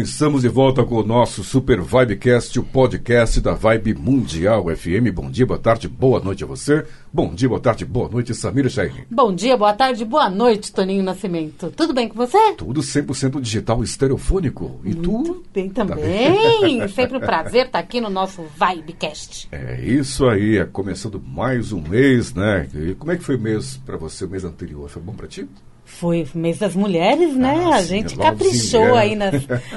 Estamos de volta com o nosso Super Vibecast, o podcast da Vibe Mundial FM. Bom dia, boa tarde, boa noite a você. Bom dia, boa tarde, boa noite, Samira Shahin. Bom dia, boa tarde, boa noite, Toninho Nascimento. Tudo bem com você? Tudo 100% digital estereofônico. E Muito tu? bem também. Sempre um prazer estar aqui no nosso Vibecast. É isso aí, é começando mais um mês, né? E como é que foi o mês para você, o mês anterior? Foi bom para ti? Foi mês das mulheres, né? Ah, a gente caprichou aí nas,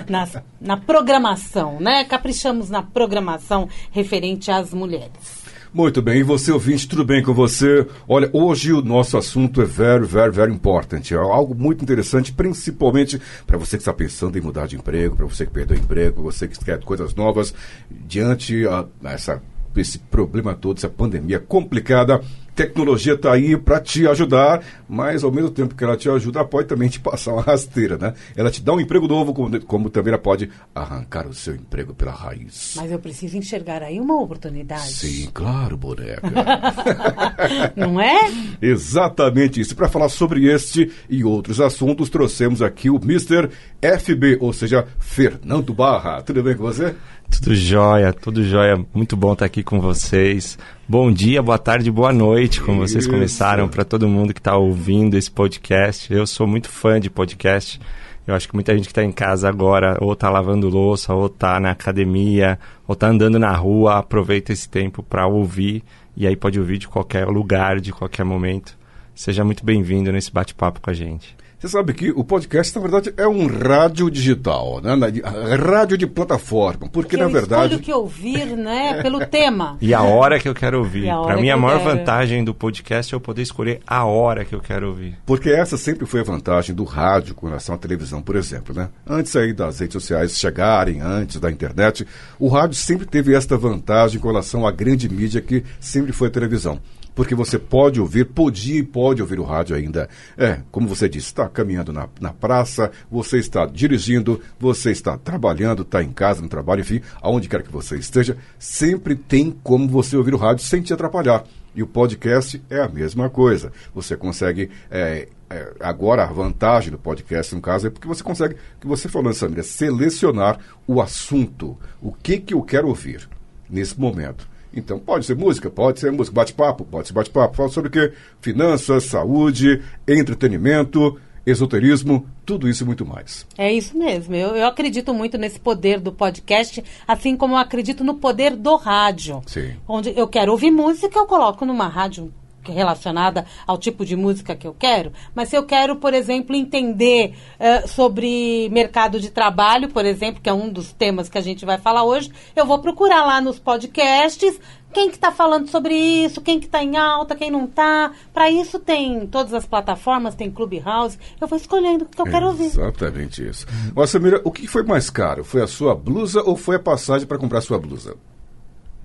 nas- na programação, né? Caprichamos na programação referente às mulheres. Muito bem, e você ouvinte, tudo bem com você? Olha, hoje o nosso assunto é very, very, very important. É algo muito interessante, principalmente para você que está pensando em mudar de emprego, para você que perdeu o emprego, para você que quer coisas novas, diante a, essa, esse problema todo, essa pandemia complicada. Tecnologia está aí para te ajudar, mas ao mesmo tempo que ela te ajuda, ela pode também te passar uma rasteira, né? Ela te dá um emprego novo, como, como também ela pode arrancar o seu emprego pela raiz. Mas eu preciso enxergar aí uma oportunidade. Sim, claro, boneca. Não é? Exatamente isso. Para falar sobre este e outros assuntos, trouxemos aqui o Mr. FB, ou seja, Fernando Barra. Tudo bem com você? Tudo jóia, tudo jóia. Muito bom estar aqui com vocês. Bom dia, boa tarde, boa noite, como vocês Isso. começaram, para todo mundo que está ouvindo esse podcast. Eu sou muito fã de podcast. Eu acho que muita gente que está em casa agora, ou está lavando louça, ou está na academia, ou está andando na rua, aproveita esse tempo para ouvir. E aí pode ouvir de qualquer lugar, de qualquer momento. Seja muito bem-vindo nesse bate-papo com a gente. Você sabe que o podcast, na verdade, é um rádio digital, né? Na- Rádio de plataforma, porque, na eu verdade... escolho o que ouvir, né? Pelo tema. E a hora que eu quero ouvir. Para mim, a eu maior quero. vantagem do podcast é eu poder escolher a hora que eu quero ouvir. Porque essa sempre foi a vantagem do rádio com relação à televisão, por exemplo, né? Antes aí das redes sociais chegarem, antes da internet, o rádio sempre teve esta vantagem com relação à grande mídia que sempre foi a televisão. Porque você pode ouvir, podia e pode ouvir o rádio ainda. É, como você disse, está caminhando na, na praça, você está dirigindo, você está trabalhando, está em casa, no trabalho, enfim, aonde quer que você esteja, sempre tem como você ouvir o rádio sem te atrapalhar. E o podcast é a mesma coisa. Você consegue. é, é, agora, a vantagem do podcast, no caso, é porque você consegue, que você falou, Samira, selecionar o assunto. O que, que eu quero ouvir nesse momento. Então, pode ser música, pode ser música, bate-papo, pode ser bate-papo. Fala sobre o quê? Finanças, saúde, entretenimento, esoterismo, tudo isso e muito mais. É isso mesmo. Eu, eu acredito muito nesse poder do podcast, assim como eu acredito no poder do rádio. Sim. Onde eu quero ouvir música, eu coloco numa rádio relacionada ao tipo de música que eu quero. Mas se eu quero, por exemplo, entender eh, sobre mercado de trabalho, por exemplo, que é um dos temas que a gente vai falar hoje, eu vou procurar lá nos podcasts quem que está falando sobre isso, quem que está em alta, quem não está. Para isso tem todas as plataformas, tem Clubhouse. Eu vou escolhendo o que eu quero ouvir. Exatamente isso. Ó, Samira, o que foi mais caro? Foi a sua blusa ou foi a passagem para comprar sua blusa?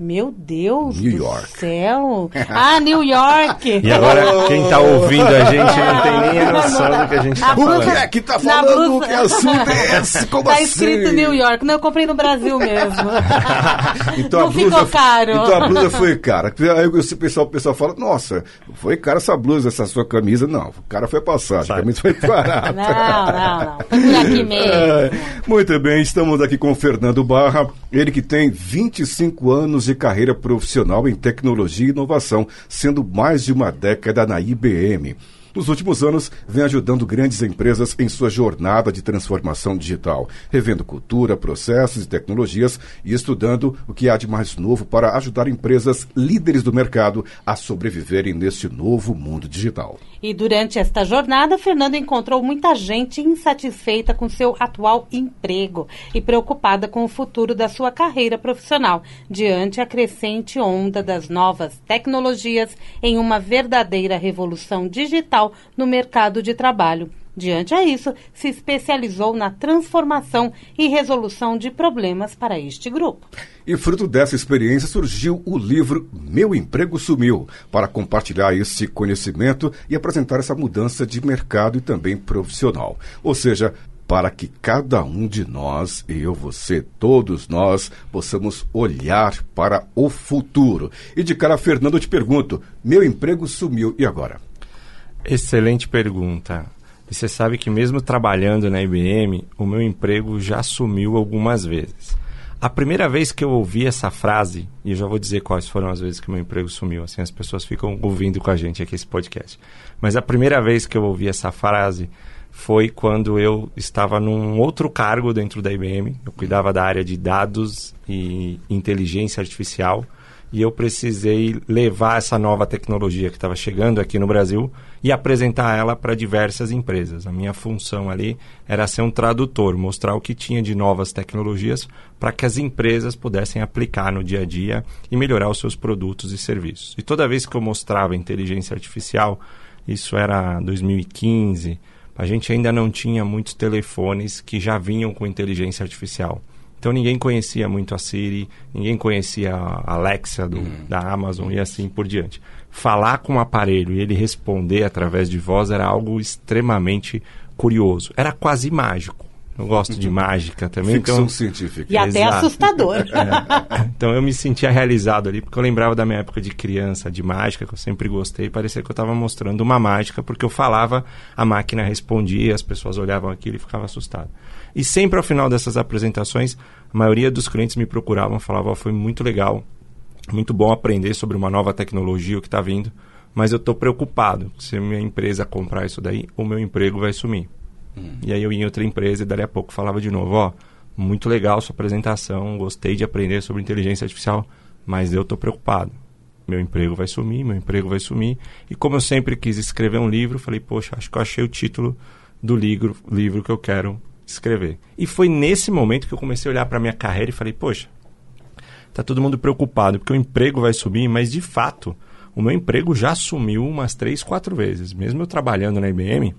Meu Deus New do York. céu! Ah, New York! E agora, quem está ouvindo a gente não tem nem a noção do que a gente está A blusa- falando. é que tá falando? blusa- Que assunto é esse? Como tá assim? escrito New York. Não, eu comprei no Brasil mesmo. Então não a blusa, ficou caro. Então a blusa foi cara. Aí o pessoal, o pessoal fala, nossa, foi cara essa blusa, essa sua camisa. Não, o cara foi a passagem, a camisa foi barata. Não, não, não. Foi aqui mesmo. É, muito bem, estamos aqui com o Fernando Barra, ele que tem 25 anos de carreira profissional em tecnologia e inovação, sendo mais de uma década na IBM. Nos últimos anos, vem ajudando grandes empresas em sua jornada de transformação digital, revendo cultura, processos e tecnologias e estudando o que há de mais novo para ajudar empresas líderes do mercado a sobreviverem neste novo mundo digital. E durante esta jornada, Fernando encontrou muita gente insatisfeita com seu atual emprego e preocupada com o futuro da sua carreira profissional, diante a crescente onda das novas tecnologias em uma verdadeira revolução digital no mercado de trabalho. Diante a isso, se especializou na transformação e resolução de problemas para este grupo. E fruto dessa experiência surgiu o livro Meu Emprego Sumiu, para compartilhar esse conhecimento e apresentar essa mudança de mercado e também profissional. Ou seja, para que cada um de nós, eu, você, todos nós, possamos olhar para o futuro. E de cara, Fernando, eu te pergunto: meu emprego sumiu, e agora? Excelente pergunta. E você sabe que mesmo trabalhando na IBM, o meu emprego já sumiu algumas vezes. A primeira vez que eu ouvi essa frase, e eu já vou dizer quais foram as vezes que meu emprego sumiu, assim as pessoas ficam ouvindo com a gente aqui esse podcast. Mas a primeira vez que eu ouvi essa frase foi quando eu estava num outro cargo dentro da IBM. Eu cuidava da área de dados e inteligência artificial e eu precisei levar essa nova tecnologia que estava chegando aqui no Brasil e apresentar ela para diversas empresas. A minha função ali era ser um tradutor, mostrar o que tinha de novas tecnologias para que as empresas pudessem aplicar no dia a dia e melhorar os seus produtos e serviços. E toda vez que eu mostrava inteligência artificial, isso era 2015, a gente ainda não tinha muitos telefones que já vinham com inteligência artificial. Então ninguém conhecia muito a Siri, ninguém conhecia a Alexa do, uhum. da Amazon e assim por diante. Falar com o aparelho e ele responder através de voz era algo extremamente curioso. Era quase mágico. Eu gosto de uhum. mágica também. Ficção então... científica. E até Exato. assustador. É. Então eu me sentia realizado ali, porque eu lembrava da minha época de criança, de mágica, que eu sempre gostei. Parecia que eu estava mostrando uma mágica, porque eu falava, a máquina respondia, as pessoas olhavam aquilo e ficavam assustadas. E sempre ao final dessas apresentações, a maioria dos clientes me procuravam, falavam, oh, foi muito legal, muito bom aprender sobre uma nova tecnologia que está vindo, mas eu estou preocupado. Se a minha empresa comprar isso daí, o meu emprego vai sumir. Hum. E aí eu ia em outra empresa e dali a pouco falava de novo, ó, oh, muito legal sua apresentação, gostei de aprender sobre inteligência artificial, mas eu estou preocupado. Meu emprego vai sumir, meu emprego vai sumir. E como eu sempre quis escrever um livro, falei, poxa, acho que eu achei o título do livro, livro que eu quero escrever. E foi nesse momento que eu comecei a olhar para minha carreira e falei, poxa, tá todo mundo preocupado porque o emprego vai subir, mas de fato, o meu emprego já sumiu umas três, quatro vezes. Mesmo eu trabalhando na IBM,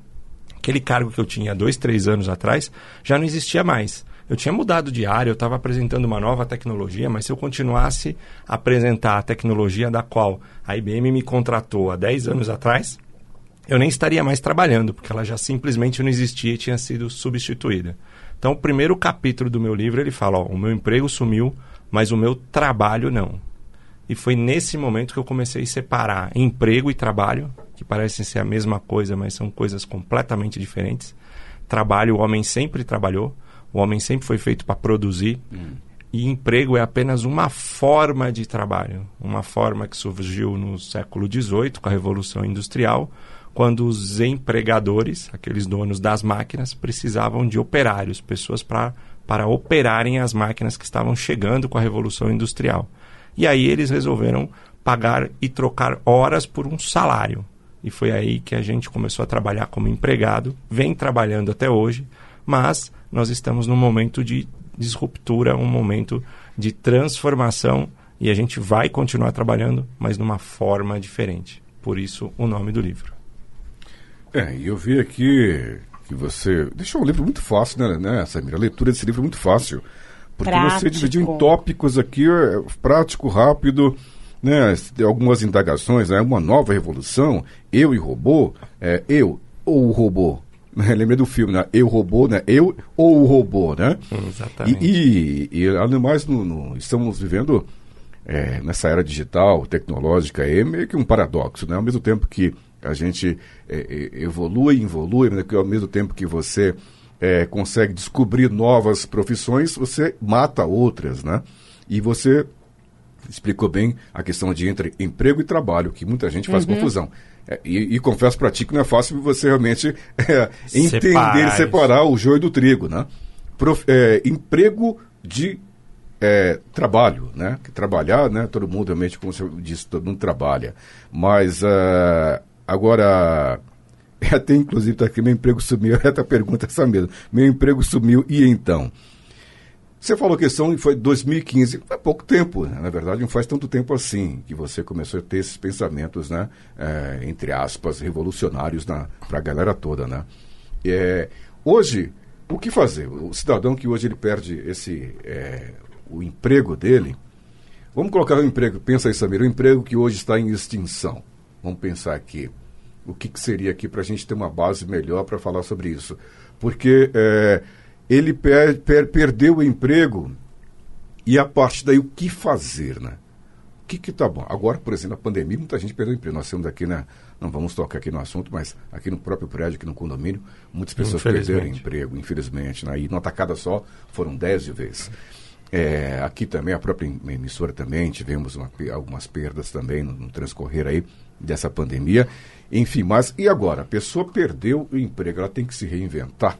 aquele cargo que eu tinha dois, três anos atrás já não existia mais. Eu tinha mudado de área, eu estava apresentando uma nova tecnologia, mas se eu continuasse a apresentar a tecnologia da qual a IBM me contratou há 10 anos atrás, eu nem estaria mais trabalhando, porque ela já simplesmente não existia e tinha sido substituída. Então, o primeiro capítulo do meu livro, ele fala, ó, o meu emprego sumiu, mas o meu trabalho não. E foi nesse momento que eu comecei a separar emprego e trabalho, que parecem ser a mesma coisa, mas são coisas completamente diferentes. Trabalho, o homem sempre trabalhou, o homem sempre foi feito para produzir. Hum. E emprego é apenas uma forma de trabalho, uma forma que surgiu no século XVIII, com a Revolução Industrial, quando os empregadores, aqueles donos das máquinas, precisavam de operários, pessoas pra, para operarem as máquinas que estavam chegando com a Revolução Industrial. E aí eles resolveram pagar e trocar horas por um salário. E foi aí que a gente começou a trabalhar como empregado, vem trabalhando até hoje, mas nós estamos num momento de disruptura, um momento de transformação e a gente vai continuar trabalhando, mas numa forma diferente. Por isso o nome do livro. É, e eu vi aqui que você deixou um livro muito fácil, né, né Samira? A leitura desse livro é muito fácil. Porque prático. você dividiu em tópicos aqui, é, prático, rápido, né? Algumas indagações, né? Uma nova revolução, eu e robô, é, eu ou o robô. Né? Lembrei do filme, né? Eu, robô, né? Eu ou o robô, né? Exatamente. E, e, e além mais, no, no, estamos vivendo é, nessa era digital, tecnológica, é meio que um paradoxo, né? Ao mesmo tempo que a gente é, é, evolui, evolui, que ao mesmo tempo que você é, consegue descobrir novas profissões, você mata outras, né? E você explicou bem a questão de entre emprego e trabalho, que muita gente faz uhum. confusão. É, e, e, confesso para ti que não é fácil você realmente é, entender, separar, separar o joio do trigo, né? Prof, é, emprego de é, trabalho, né? Trabalhar, né? Todo mundo realmente, como você disse, todo mundo trabalha. Mas uh, Agora, até inclusive está aqui, meu emprego sumiu, até pergunta essa mesmo. Meu emprego sumiu, e então? Você falou que são, foi 2015, há pouco tempo, né? na verdade não faz tanto tempo assim que você começou a ter esses pensamentos, né, é, entre aspas, revolucionários para a galera toda, né? É, hoje, o que fazer? O cidadão que hoje ele perde esse, é, o emprego dele, vamos colocar o emprego, pensa aí, Samir, o emprego que hoje está em extinção. Vamos pensar aqui. O que, que seria aqui para a gente ter uma base melhor para falar sobre isso? Porque é, ele per, per, perdeu o emprego e a partir daí o que fazer, né? O que que tá bom? Agora, por exemplo, a pandemia, muita gente perdeu o emprego. Nós temos aqui, né? Não vamos tocar aqui no assunto, mas aqui no próprio prédio, aqui no condomínio, muitas pessoas perderam emprego, infelizmente. Né? E numa tacada só foram 10 de vez. É, aqui também, a própria emissora também, tivemos uma, algumas perdas também no, no transcorrer aí dessa pandemia. Enfim, mas e agora? A pessoa perdeu o emprego, ela tem que se reinventar.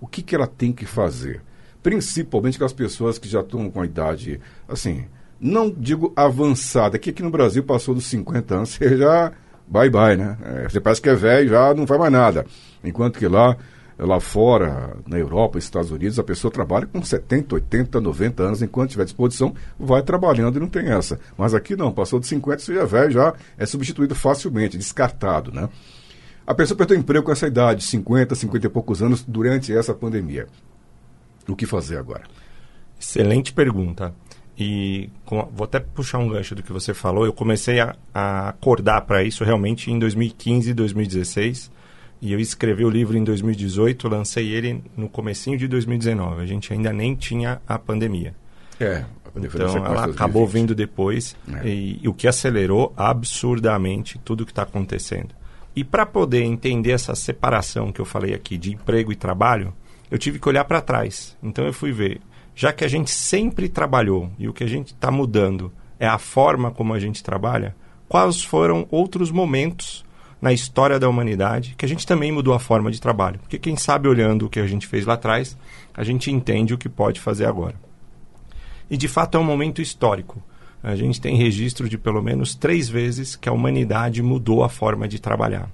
O que, que ela tem que fazer? Principalmente com as pessoas que já estão com a idade, assim, não digo avançada, que aqui no Brasil passou dos 50 anos, você já bye bye, né? É, você parece que é velho, já não faz mais nada. Enquanto que lá, lá fora, na Europa, Estados Unidos, a pessoa trabalha com 70, 80, 90 anos, enquanto tiver disposição, vai trabalhando e não tem essa. Mas aqui não, passou de 50, você já é velho, já é substituído facilmente, descartado, né? A pessoa perdeu emprego com essa idade, 50, 50 e poucos anos, durante essa pandemia. O que fazer agora? Excelente pergunta. E com, vou até puxar um gancho do que você falou. Eu comecei a, a acordar para isso realmente em 2015, 2016. E eu escrevi o livro em 2018, lancei ele no comecinho de 2019. A gente ainda nem tinha a pandemia. É, então ela acabou vindo depois é. e, e, o que acelerou absurdamente tudo o que está acontecendo. E para poder entender essa separação que eu falei aqui de emprego e trabalho, eu tive que olhar para trás. Então eu fui ver já que a gente sempre trabalhou e o que a gente está mudando é a forma como a gente trabalha, quais foram outros momentos na história da humanidade que a gente também mudou a forma de trabalho? Porque quem sabe olhando o que a gente fez lá atrás, a gente entende o que pode fazer agora. E de fato é um momento histórico. A gente tem registro de pelo menos três vezes que a humanidade mudou a forma de trabalhar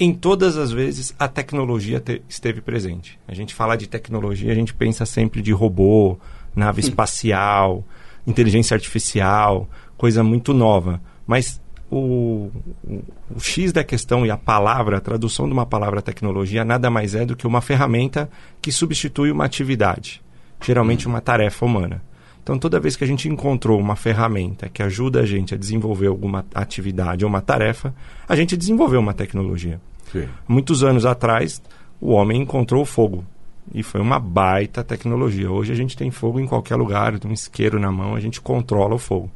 em todas as vezes a tecnologia te, esteve presente. A gente fala de tecnologia, a gente pensa sempre de robô, nave espacial, inteligência artificial, coisa muito nova. Mas o, o, X da questão e a palavra, a tradução de uma palavra tecnologia, nada mais é do que uma ferramenta que substitui uma atividade, geralmente uma tarefa humana. Então, toda vez que a gente encontrou uma ferramenta que ajuda a gente a desenvolver alguma atividade ou uma tarefa, a gente desenvolveu uma tecnologia. Sim. Muitos anos atrás, o homem encontrou o fogo. E foi uma baita tecnologia. Hoje a gente tem fogo em qualquer lugar, um isqueiro na mão, a gente controla o fogo.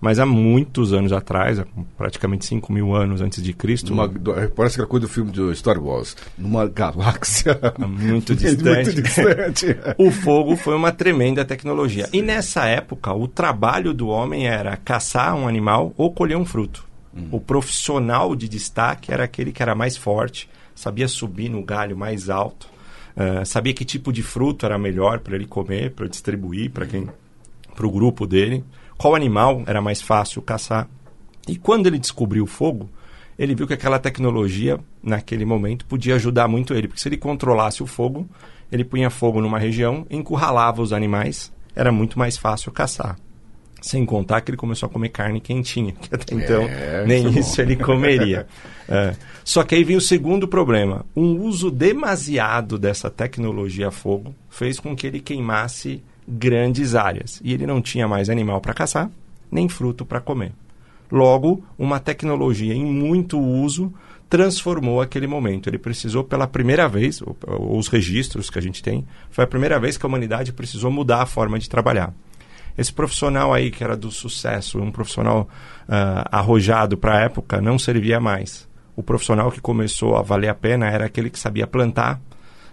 Mas há muitos anos atrás, praticamente 5 mil anos antes de Cristo. Uma, é, parece aquela coisa do filme de Star Wars. Numa galáxia muito distante. muito distante. o fogo foi uma tremenda tecnologia. Sim. E nessa época, o trabalho do homem era caçar um animal ou colher um fruto. Hum. O profissional de destaque era aquele que era mais forte, sabia subir no galho mais alto, uh, sabia que tipo de fruto era melhor para ele comer, para distribuir para quem, para o grupo dele, qual animal era mais fácil caçar. E quando ele descobriu o fogo, ele viu que aquela tecnologia, naquele momento, podia ajudar muito ele, porque se ele controlasse o fogo, ele punha fogo numa região, encurralava os animais, era muito mais fácil caçar. Sem contar que ele começou a comer carne quentinha, que até então é, nem isso, isso ele comeria. é. Só que aí vem o segundo problema. Um uso demasiado dessa tecnologia a fogo fez com que ele queimasse grandes áreas. E ele não tinha mais animal para caçar, nem fruto para comer. Logo, uma tecnologia em muito uso transformou aquele momento. Ele precisou pela primeira vez, ou, ou os registros que a gente tem, foi a primeira vez que a humanidade precisou mudar a forma de trabalhar. Esse profissional aí que era do sucesso, um profissional uh, arrojado para a época, não servia mais. O profissional que começou a valer a pena era aquele que sabia plantar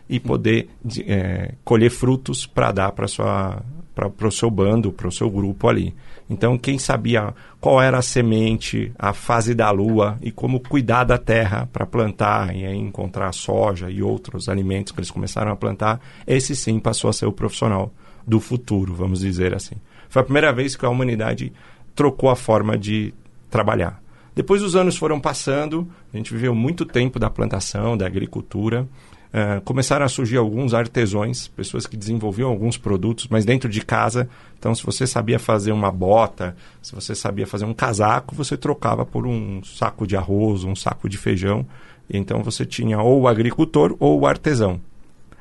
e poder de, é, colher frutos para dar para para o seu bando, para o seu grupo ali. Então, quem sabia qual era a semente, a fase da lua e como cuidar da terra para plantar e aí encontrar soja e outros alimentos que eles começaram a plantar, esse sim passou a ser o profissional do futuro, vamos dizer assim. Foi a primeira vez que a humanidade trocou a forma de trabalhar. Depois os anos foram passando, a gente viveu muito tempo da plantação, da agricultura. Uh, começaram a surgir alguns artesões, pessoas que desenvolviam alguns produtos, mas dentro de casa. Então, se você sabia fazer uma bota, se você sabia fazer um casaco, você trocava por um saco de arroz, um saco de feijão. Então você tinha ou o agricultor ou o artesão.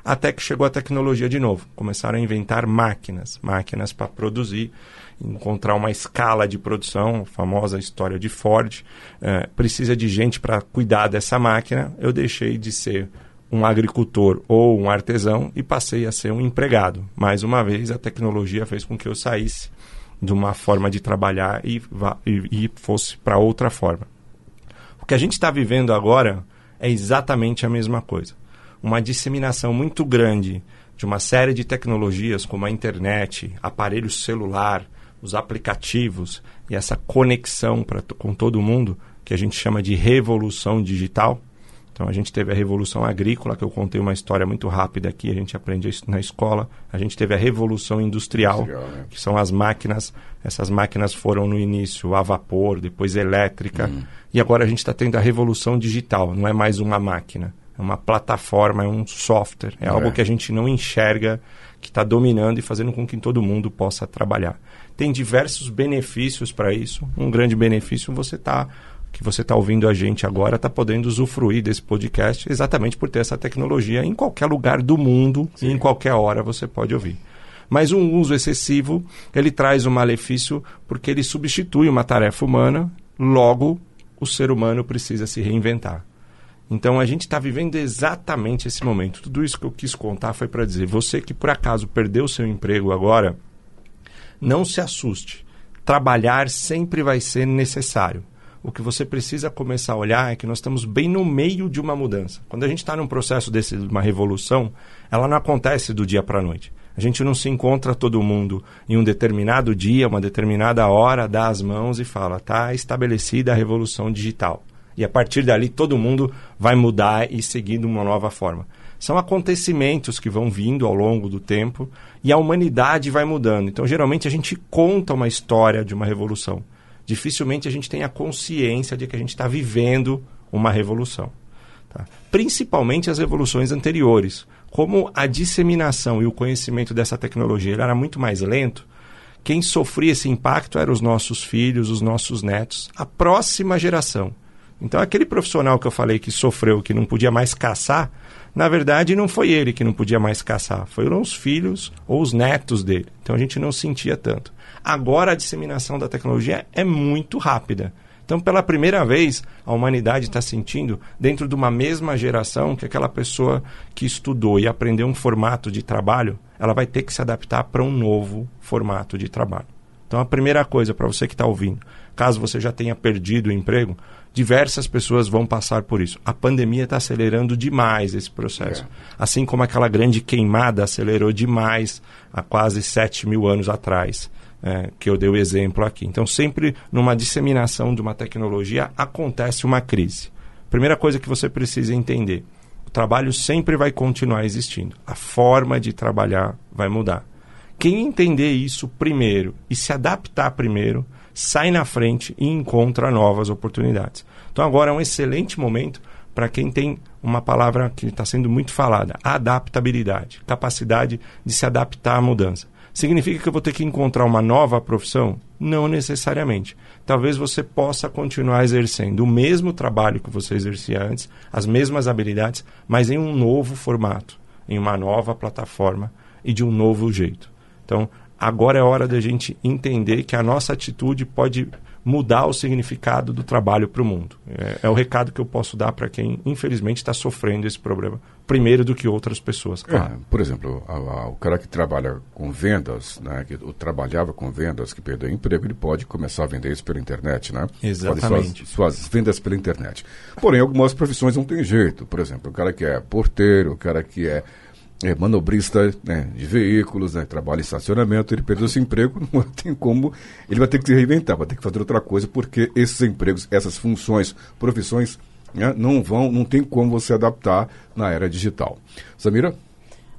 Até que chegou a tecnologia de novo. Começaram a inventar máquinas, máquinas para produzir, encontrar uma escala de produção, a famosa história de Ford. É, precisa de gente para cuidar dessa máquina. Eu deixei de ser um agricultor ou um artesão e passei a ser um empregado. Mais uma vez, a tecnologia fez com que eu saísse de uma forma de trabalhar e, e, e fosse para outra forma. O que a gente está vivendo agora é exatamente a mesma coisa uma disseminação muito grande de uma série de tecnologias como a internet, aparelho celular, os aplicativos e essa conexão pra, com todo mundo, que a gente chama de revolução digital. Então a gente teve a revolução agrícola, que eu contei uma história muito rápida aqui, a gente aprende isso na escola. A gente teve a revolução industrial, industrial né? que são as máquinas. Essas máquinas foram no início a vapor, depois elétrica, hum. e agora a gente está tendo a revolução digital. Não é mais uma máquina, é uma plataforma, é um software, é, é. algo que a gente não enxerga, que está dominando e fazendo com que todo mundo possa trabalhar. Tem diversos benefícios para isso. Um grande benefício você tá que você está ouvindo a gente agora está podendo usufruir desse podcast exatamente por ter essa tecnologia em qualquer lugar do mundo Sim. e em qualquer hora você pode ouvir. Mas um uso excessivo, ele traz um malefício porque ele substitui uma tarefa humana, logo o ser humano precisa se reinventar. Então a gente está vivendo exatamente esse momento. Tudo isso que eu quis contar foi para dizer: você que por acaso perdeu seu emprego agora, não se assuste. Trabalhar sempre vai ser necessário. O que você precisa começar a olhar é que nós estamos bem no meio de uma mudança. Quando a gente está num processo desse, de uma revolução, ela não acontece do dia para a noite. A gente não se encontra todo mundo em um determinado dia, uma determinada hora, dá as mãos e fala: está estabelecida a revolução digital e a partir dali todo mundo vai mudar e seguir de uma nova forma. São acontecimentos que vão vindo ao longo do tempo e a humanidade vai mudando. Então, geralmente, a gente conta uma história de uma revolução. Dificilmente a gente tem a consciência de que a gente está vivendo uma revolução. Tá? Principalmente as revoluções anteriores. Como a disseminação e o conhecimento dessa tecnologia era muito mais lento, quem sofria esse impacto eram os nossos filhos, os nossos netos, a próxima geração. Então, aquele profissional que eu falei que sofreu, que não podia mais caçar, na verdade, não foi ele que não podia mais caçar, foram os filhos ou os netos dele. Então, a gente não sentia tanto. Agora, a disseminação da tecnologia é muito rápida. Então, pela primeira vez, a humanidade está sentindo, dentro de uma mesma geração, que aquela pessoa que estudou e aprendeu um formato de trabalho, ela vai ter que se adaptar para um novo formato de trabalho. Então, a primeira coisa para você que está ouvindo, caso você já tenha perdido o emprego, diversas pessoas vão passar por isso. A pandemia está acelerando demais esse processo. É. Assim como aquela grande queimada acelerou demais há quase 7 mil anos atrás, é, que eu dei o exemplo aqui. Então, sempre numa disseminação de uma tecnologia acontece uma crise. Primeira coisa que você precisa entender: o trabalho sempre vai continuar existindo. A forma de trabalhar vai mudar. Quem entender isso primeiro e se adaptar primeiro sai na frente e encontra novas oportunidades. Então agora é um excelente momento para quem tem uma palavra que está sendo muito falada, adaptabilidade, capacidade de se adaptar à mudança. Significa que eu vou ter que encontrar uma nova profissão? Não necessariamente. Talvez você possa continuar exercendo o mesmo trabalho que você exercia antes, as mesmas habilidades, mas em um novo formato, em uma nova plataforma e de um novo jeito. Então, agora é hora da gente entender que a nossa atitude pode mudar o significado do trabalho para o mundo. É, é, o recado que eu posso dar para quem, infelizmente, está sofrendo esse problema, primeiro do que outras pessoas, é, claro. É, por exemplo, a, a, o cara que trabalha com vendas, né, que trabalhava com vendas, que perdeu emprego, ele pode começar a vender isso pela internet, né? Exatamente. Suas, suas, vendas pela internet. Porém, algumas profissões não tem jeito. Por exemplo, o cara que é porteiro, o cara que é é, manobrista né, de veículos, né, trabalha em estacionamento, ele perdeu seu emprego, não tem como, ele vai ter que se reinventar, vai ter que fazer outra coisa, porque esses empregos, essas funções, profissões, né, não vão, não tem como você adaptar na era digital. Samira?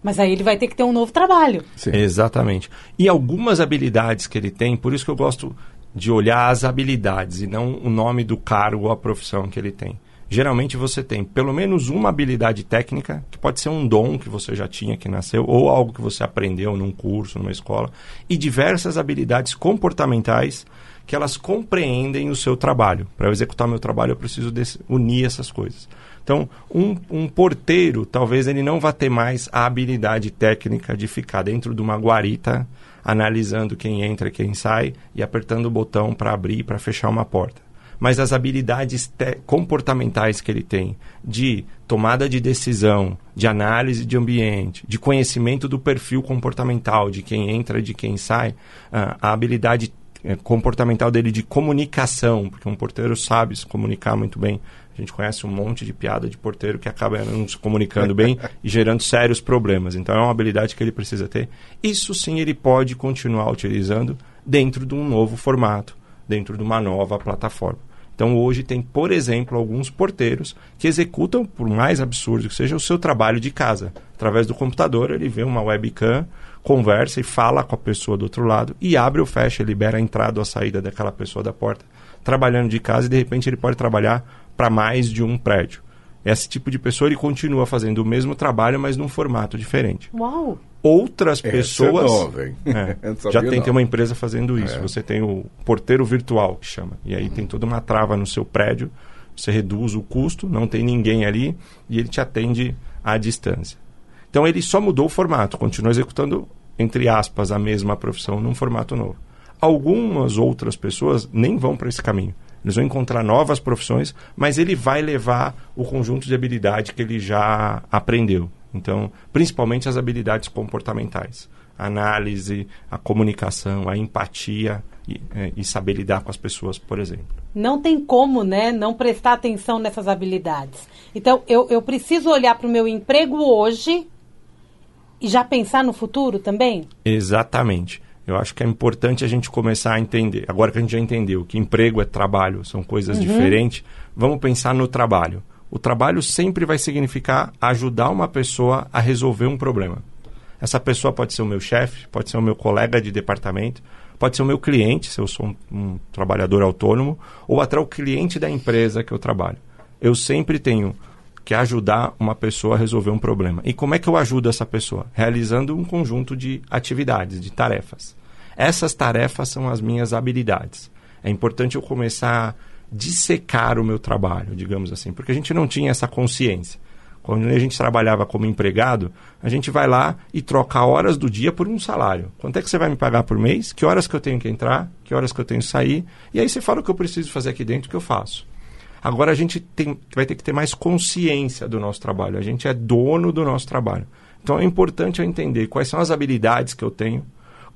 Mas aí ele vai ter que ter um novo trabalho. Sim. Exatamente. E algumas habilidades que ele tem, por isso que eu gosto de olhar as habilidades e não o nome do cargo ou a profissão que ele tem geralmente você tem pelo menos uma habilidade técnica, que pode ser um dom que você já tinha, que nasceu, ou algo que você aprendeu num curso, numa escola, e diversas habilidades comportamentais que elas compreendem o seu trabalho. Para eu executar meu trabalho, eu preciso unir essas coisas. Então, um, um, porteiro, talvez ele não vá ter mais a habilidade técnica de ficar dentro de uma guarita, analisando quem entra e quem sai e apertando o botão para abrir e para fechar uma porta. Mas as habilidades comportamentais que ele tem de tomada de decisão, de análise de ambiente, de conhecimento do perfil comportamental de quem entra e de quem sai, uh, a habilidade eh, comportamental dele de comunicação, porque um porteiro sabe se comunicar muito bem, a gente conhece um monte de piada de porteiro que acaba não se comunicando bem e gerando sérios problemas. Então é uma habilidade que ele precisa ter. Isso sim ele pode continuar utilizando dentro de um novo formato, dentro de uma nova plataforma. Então hoje tem, por exemplo, alguns porteiros que executam, por mais absurdo que seja, o seu trabalho de casa. Através do computador, ele vê uma webcam, conversa e fala com a pessoa do outro lado e abre ou fecha, libera a entrada ou a saída daquela pessoa da porta, trabalhando de casa e de repente ele pode trabalhar para mais de um prédio. Esse tipo de pessoa ele continua fazendo o mesmo trabalho, mas num formato diferente. Uau! Outras Essa é pessoas. É nova, hein? É, já tem, tem uma empresa fazendo isso. É. Você tem o porteiro virtual, que chama. E aí tem toda uma trava no seu prédio. Você reduz o custo, não tem ninguém ali e ele te atende à distância. Então ele só mudou o formato, continua executando, entre aspas, a mesma profissão num formato novo. Algumas outras pessoas nem vão para esse caminho eles vão encontrar novas profissões, mas ele vai levar o conjunto de habilidade que ele já aprendeu. Então, principalmente as habilidades comportamentais. A análise, a comunicação, a empatia e, é, e, saber lidar com as pessoas, por exemplo. Não tem como, né, não prestar atenção nessas habilidades. Então, eu, eu preciso olhar para o meu emprego hoje e já pensar no futuro também? Exatamente. Eu acho que é importante a gente começar a entender. Agora que a gente já entendeu que emprego é trabalho, são coisas uhum. diferentes, vamos pensar no trabalho. O trabalho sempre vai significar ajudar uma pessoa a resolver um problema. Essa pessoa pode ser o meu chefe, pode ser o meu colega de departamento, pode ser o meu cliente, se eu sou um, um trabalhador autônomo, ou até o cliente da empresa que eu trabalho. Eu sempre tenho que ajudar uma pessoa a resolver um problema. E como é que eu ajudo essa pessoa? Realizando um conjunto de atividades, de tarefas. Essas tarefas são as minhas habilidades. É importante eu começar dissecar o meu trabalho, digamos assim, porque a gente não tinha essa consciência. Quando a gente trabalhava como empregado, a gente vai lá e troca horas do dia por um salário. Quanto é que você vai me pagar por mês? Que horas que eu tenho que entrar? Que horas que eu tenho que sair? E aí você fala o que eu preciso fazer aqui dentro, que eu faço. Agora a gente tem, vai ter que ter mais consciência do nosso trabalho. A gente é dono do nosso trabalho. Então é importante eu entender quais são as habilidades que eu tenho,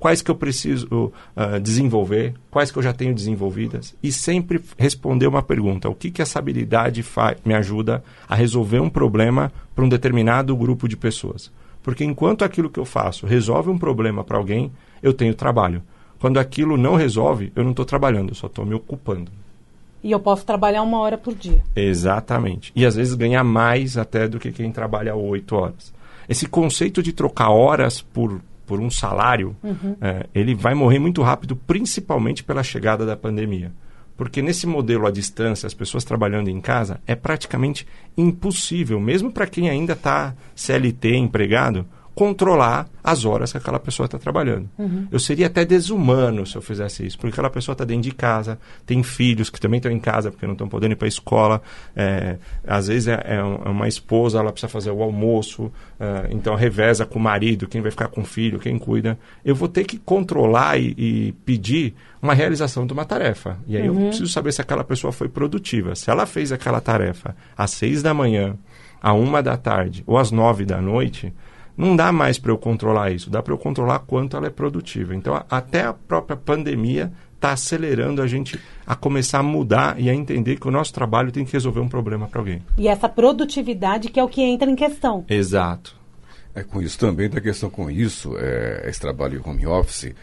quais que eu preciso uh, desenvolver, quais que eu já tenho desenvolvidas e sempre responder uma pergunta: o que que essa habilidade me ajuda a resolver um problema para um determinado grupo de pessoas? Porque enquanto aquilo que eu faço resolve um problema para alguém, eu tenho trabalho. Quando aquilo não resolve, eu não estou trabalhando, eu só estou me ocupando. E eu posso trabalhar uma hora por dia. Exatamente. E às vezes ganhar mais até do que quem trabalha oito horas. Esse conceito de trocar horas por, por um salário, uhum. é, ele vai morrer muito rápido, principalmente pela chegada da pandemia. Porque nesse modelo à distância, as pessoas trabalhando em casa, é praticamente impossível, mesmo para quem ainda está CLT, empregado, controlar as horas que aquela pessoa está trabalhando. Uhum. Eu seria até desumano se eu fizesse isso, porque aquela pessoa está dentro de casa, tem filhos que também estão em casa porque não estão podendo ir para a escola, é, às vezes é, é, é, uma esposa, ela precisa fazer o almoço, é, então reveza com o marido, quem vai ficar com o filho, quem cuida. Eu vou ter que controlar e, e pedir uma realização de uma tarefa. E aí uhum. eu preciso saber se aquela pessoa foi produtiva. Se ela fez aquela tarefa às seis da manhã, à uma da tarde ou às nove da noite, não dá mais para eu controlar isso, dá para eu controlar quanto ela é produtiva. Então, a, até a própria pandemia está acelerando a gente a começar a mudar e a entender que o nosso trabalho tem que resolver um problema para alguém. E essa produtividade que é o que entra em questão. Exato. É com isso também, da questão com isso, é, esse trabalho home office,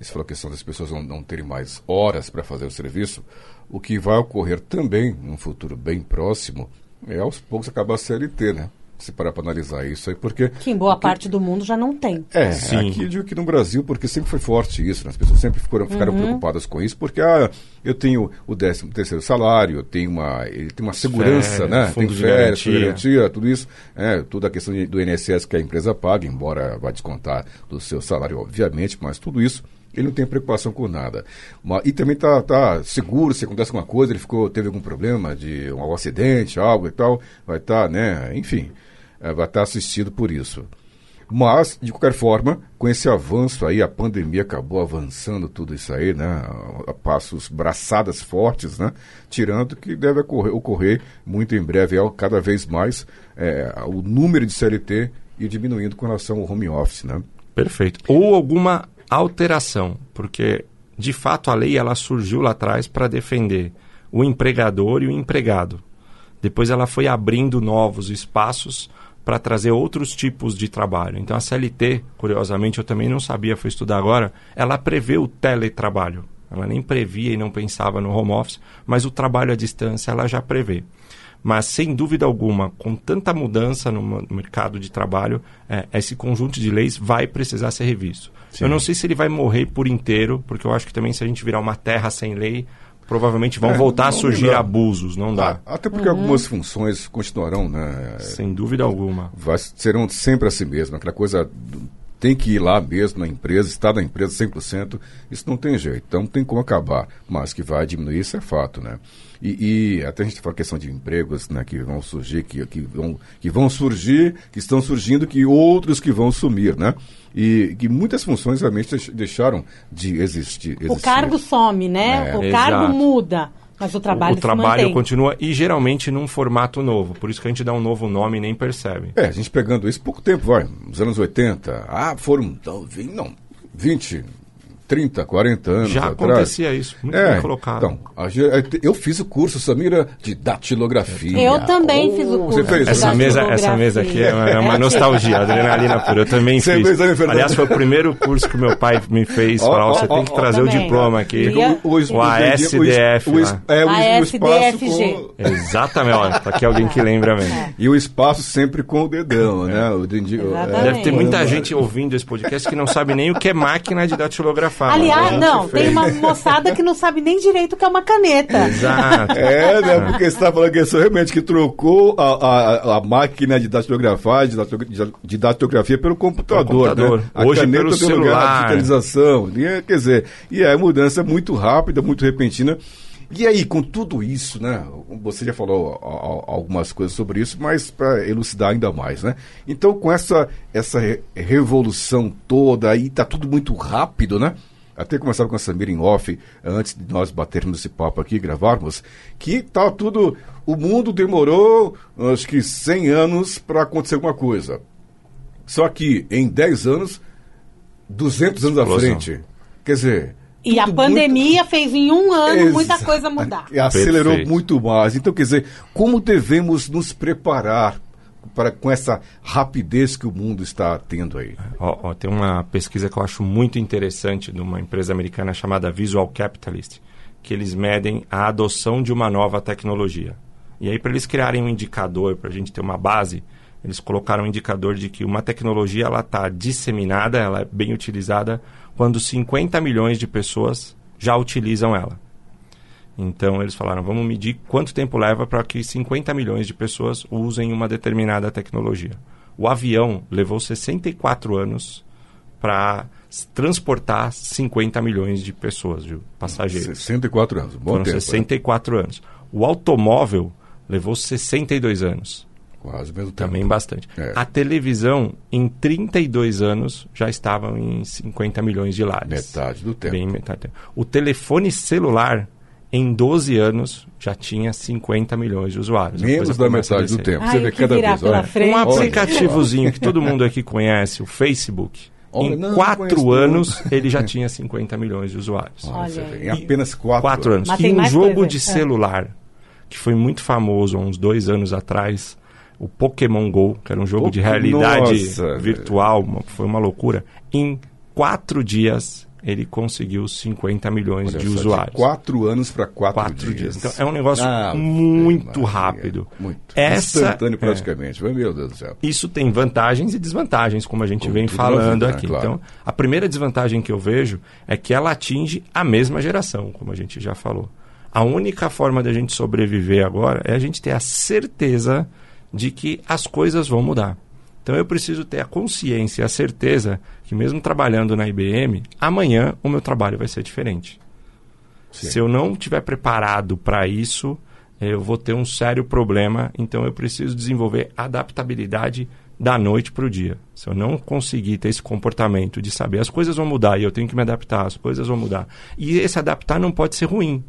isso falou a questão das pessoas não, não terem mais horas para fazer o serviço, o que vai ocorrer também, num futuro bem próximo, é aos poucos acabar a CLT, né? Se parar para analisar isso aí, porque... Que em boa porque, parte do mundo já não tem. É, Sim. aqui eu digo que no Brasil, porque sempre foi forte isso, né? as pessoas sempre ficaram, ficaram uhum. preocupadas com isso, porque ah, eu tenho o décimo terceiro salário, eu tenho uma, ele tem uma segurança, né? Tem férias, garantia. garantia, tudo isso, é, toda a questão do INSS que a empresa paga, embora vá descontar do seu salário, obviamente, mas tudo isso ele não tem preocupação com nada. Mas, e também está tá seguro se acontece alguma coisa, ele ficou, teve algum problema de um acidente, algo e tal, vai estar, tá, né, enfim, vai estar assistido por isso. Mas, de qualquer forma, com esse avanço aí, a pandemia acabou avançando tudo isso aí, né? A passos, braçadas fortes, né? Tirando que deve ocorrer, ocorrer muito em breve, é, cada vez mais, é, o número de CLT e diminuindo com relação ao home office, né? Perfeito. Ou alguma alteração, porque de fato a lei ela surgiu lá atrás para defender o empregador e o empregado. Depois ela foi abrindo novos espaços para trazer outros tipos de trabalho. Então a CLT, curiosamente, eu também não sabia, fui estudar agora, ela prevê o teletrabalho. Ela nem previa e não pensava no home office, mas o trabalho à distância ela já prevê. Mas, sem dúvida alguma, com tanta mudança no mercado de trabalho, é, esse conjunto de leis vai precisar ser revisto. Sim. Eu não sei se ele vai morrer por inteiro, porque eu acho que também se a gente virar uma terra sem lei, provavelmente vão é, voltar a surgir abusos, não dá. Ah, até porque uhum. algumas funções continuarão, né? Sem dúvida alguma. Vai, serão sempre assim mesmo, aquela coisa tem que ir lá mesmo na empresa, estar na empresa 100%, isso não tem jeito, então não tem como acabar, mas que vai diminuir, isso é fato, né? E, e, até a gente fala questão de empregos né, que vão surgir, que, que, vão, que vão surgir, que estão surgindo, que outros que vão sumir, né? E que muitas funções realmente deixaram de existir. existir. O cargo some, né? É. O Exato. cargo muda. Mas o trabalho O, o trabalho continua e geralmente num formato novo. Por isso que a gente dá um novo nome e nem percebe. É, a gente pegando isso pouco tempo, vai. Nos anos 80. Ah, foram. Não, 20, 30, 40 anos Já atrás. acontecia isso, muito é, bem colocado. Então, eu fiz o curso, Samira, de datilografia. Eu também oh, fiz o curso. Você fez essa mesa, essa mesa aqui é uma, é uma nostalgia, adrenalina pura. Eu também você fiz. Fez, Aliás, foi o primeiro curso que meu pai me fez. Oh, falar, você oh, tem que trazer o diploma aqui. O, o, o, o ASDF. O, é, o, ASDFG. Exatamente, ó, tá aqui alguém que lembra mesmo. É. E o espaço sempre com o dedão, né? O, Deve ter muita gente ouvindo esse podcast que não sabe nem o que é máquina de datilografar fala. Aliás, não, fez. tem uma moçada que não sabe nem direito o que é uma caneta. Exato. É, né? Porque você está falando que é realmente que trocou a, a, a máquina de datilografar, de, de datilografia pelo computador. computador. Né? A Hoje caneta pelo celular. digitalização. E, quer dizer, e é mudança muito rápida, muito repentina. E aí, com tudo isso, né? Você já falou algumas coisas sobre isso, mas para elucidar ainda mais, né? Então, com essa, essa revolução toda aí, tá tudo muito rápido, né? até começava com a Samir em off, antes de nós batermos esse papo aqui, gravarmos, que tá tudo. O mundo demorou, acho que 100 anos para acontecer alguma coisa. Só que em 10 anos, 200 anos à frente. Quer dizer. E a pandemia muito... fez em um ano Exa... muita coisa mudar. E acelerou Perfeito. muito mais. Então, quer dizer, como devemos nos preparar para, com essa rapidez que o mundo está tendo aí? Ó, ó, tem uma pesquisa que eu acho muito interessante de uma empresa americana chamada Visual Capitalist, que eles medem a adoção de uma nova tecnologia. E aí, para eles criarem um indicador, para a gente ter uma base, eles colocaram um indicador de que uma tecnologia ela está disseminada, ela é bem utilizada quando 50 milhões de pessoas já utilizam ela. Então eles falaram, vamos medir quanto tempo leva para que 50 milhões de pessoas usem uma determinada tecnologia. O avião levou 64 anos para transportar 50 milhões de pessoas, de passageiros. 64 anos, bom Foram tempo. 64 né? anos. O automóvel levou 62 anos. Quase mesmo tempo. Também bastante. É. A televisão, em 32 anos, já estava em 50 milhões de lares. Metade do tempo. Bem metade do tempo. O telefone celular em 12 anos já tinha 50 milhões de usuários. Menos da metade do tempo. Ai, Você vê cada vez. Olha. Um aplicativozinho que todo mundo aqui conhece, o Facebook. Olha, em não, quatro anos ele já tinha 50 milhões de usuários. Olha, em apenas quatro, quatro anos. E um jogo coisa. de celular que foi muito famoso há uns dois anos atrás, o Pokémon Go, que era um jogo de realidade Nossa, virtual, foi uma loucura. Em quatro dias ele conseguiu 50 milhões Olha de usuários. quatro anos para quatro, quatro dias. dias. Então é um negócio ah, muito rápido. Muito. Essa, Instantâneo é. praticamente. É, Meu Deus do céu. Isso tem vantagens e desvantagens, como a gente como vem falando aqui. Claro. Então, a primeira desvantagem que eu vejo é que ela atinge a mesma geração, como a gente já falou. A única forma da gente sobreviver agora é a gente ter a certeza de que as coisas vão mudar. Então eu preciso ter a consciência, a certeza que mesmo trabalhando na IBM, amanhã o meu trabalho vai ser diferente. Sim. Se eu não estiver preparado para isso, eu vou ter um sério problema. Então eu preciso desenvolver adaptabilidade da noite para o dia. Se eu não conseguir ter esse comportamento de saber as coisas vão mudar e eu tenho que me adaptar, as coisas vão mudar. E esse adaptar não pode ser ruim,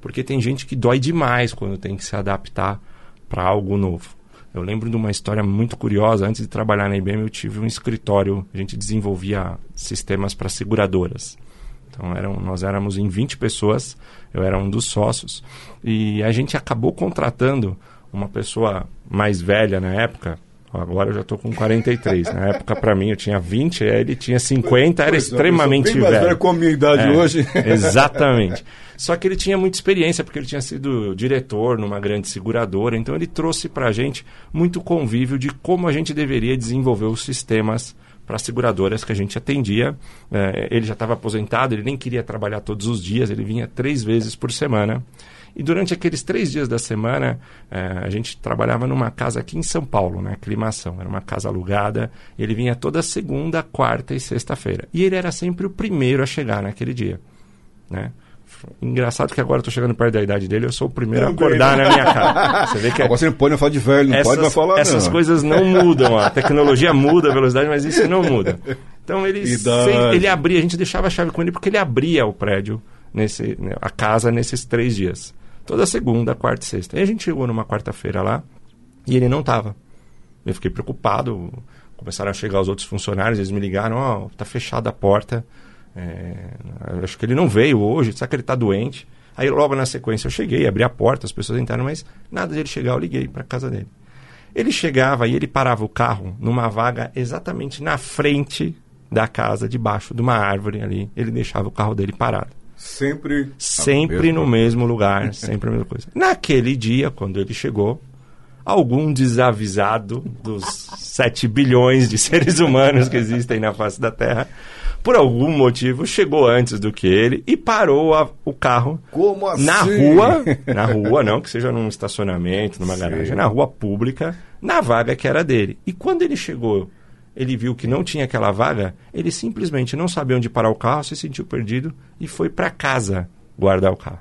porque tem gente que dói demais quando tem que se adaptar para algo novo. Eu lembro de uma história muito curiosa. Antes de trabalhar na IBM, eu tive um escritório. A gente desenvolvia sistemas para seguradoras. Então, eram, nós éramos em 20 pessoas. Eu era um dos sócios. E a gente acabou contratando uma pessoa mais velha na época. Agora eu já estou com 43. Na época, para mim, eu tinha 20, ele tinha 50, era pois, extremamente bem velho. Velho com a minha idade é, hoje. Exatamente. Só que ele tinha muita experiência, porque ele tinha sido diretor numa grande seguradora, então ele trouxe para a gente muito convívio de como a gente deveria desenvolver os sistemas para as seguradoras que a gente atendia. É, ele já estava aposentado, ele nem queria trabalhar todos os dias, ele vinha três vezes por semana. E durante aqueles três dias da semana, é, a gente trabalhava numa casa aqui em São Paulo, né? Aclimação. Era uma casa alugada. ele vinha toda segunda, quarta e sexta-feira. E ele era sempre o primeiro a chegar naquele dia, né? Engraçado que agora eu tô chegando perto da idade dele, eu sou o primeiro a acordar na minha casa. Você vê que agora você não pode falar de velho, não essas, pode falar Essas não. coisas não mudam, a tecnologia muda a velocidade, mas isso não muda. Então ele, sem, ele abria, a gente deixava a chave com ele porque ele abria o prédio, nesse, né, a casa nesses três dias. Toda segunda, quarta e sexta. E a gente chegou numa quarta-feira lá e ele não estava. Eu fiquei preocupado, começaram a chegar os outros funcionários, eles me ligaram, ó, oh, tá fechada a porta. É, acho que ele não veio hoje, será que ele está doente? Aí logo na sequência eu cheguei, abri a porta, as pessoas entraram, mas nada de ele chegar, eu liguei para casa dele. Ele chegava e ele parava o carro numa vaga exatamente na frente da casa, debaixo de uma árvore ali. Ele deixava o carro dele parado. Sempre, sempre no mesmo lugar, sempre a mesma coisa. Naquele dia, quando ele chegou, algum desavisado dos 7 bilhões de seres humanos que existem na face da Terra por algum motivo, chegou antes do que ele e parou a, o carro assim? na rua, na rua, não que seja num estacionamento, numa Sim. garagem, na rua pública, na vaga que era dele. E quando ele chegou, ele viu que não tinha aquela vaga, ele simplesmente não sabia onde parar o carro, se sentiu perdido e foi para casa guardar o carro.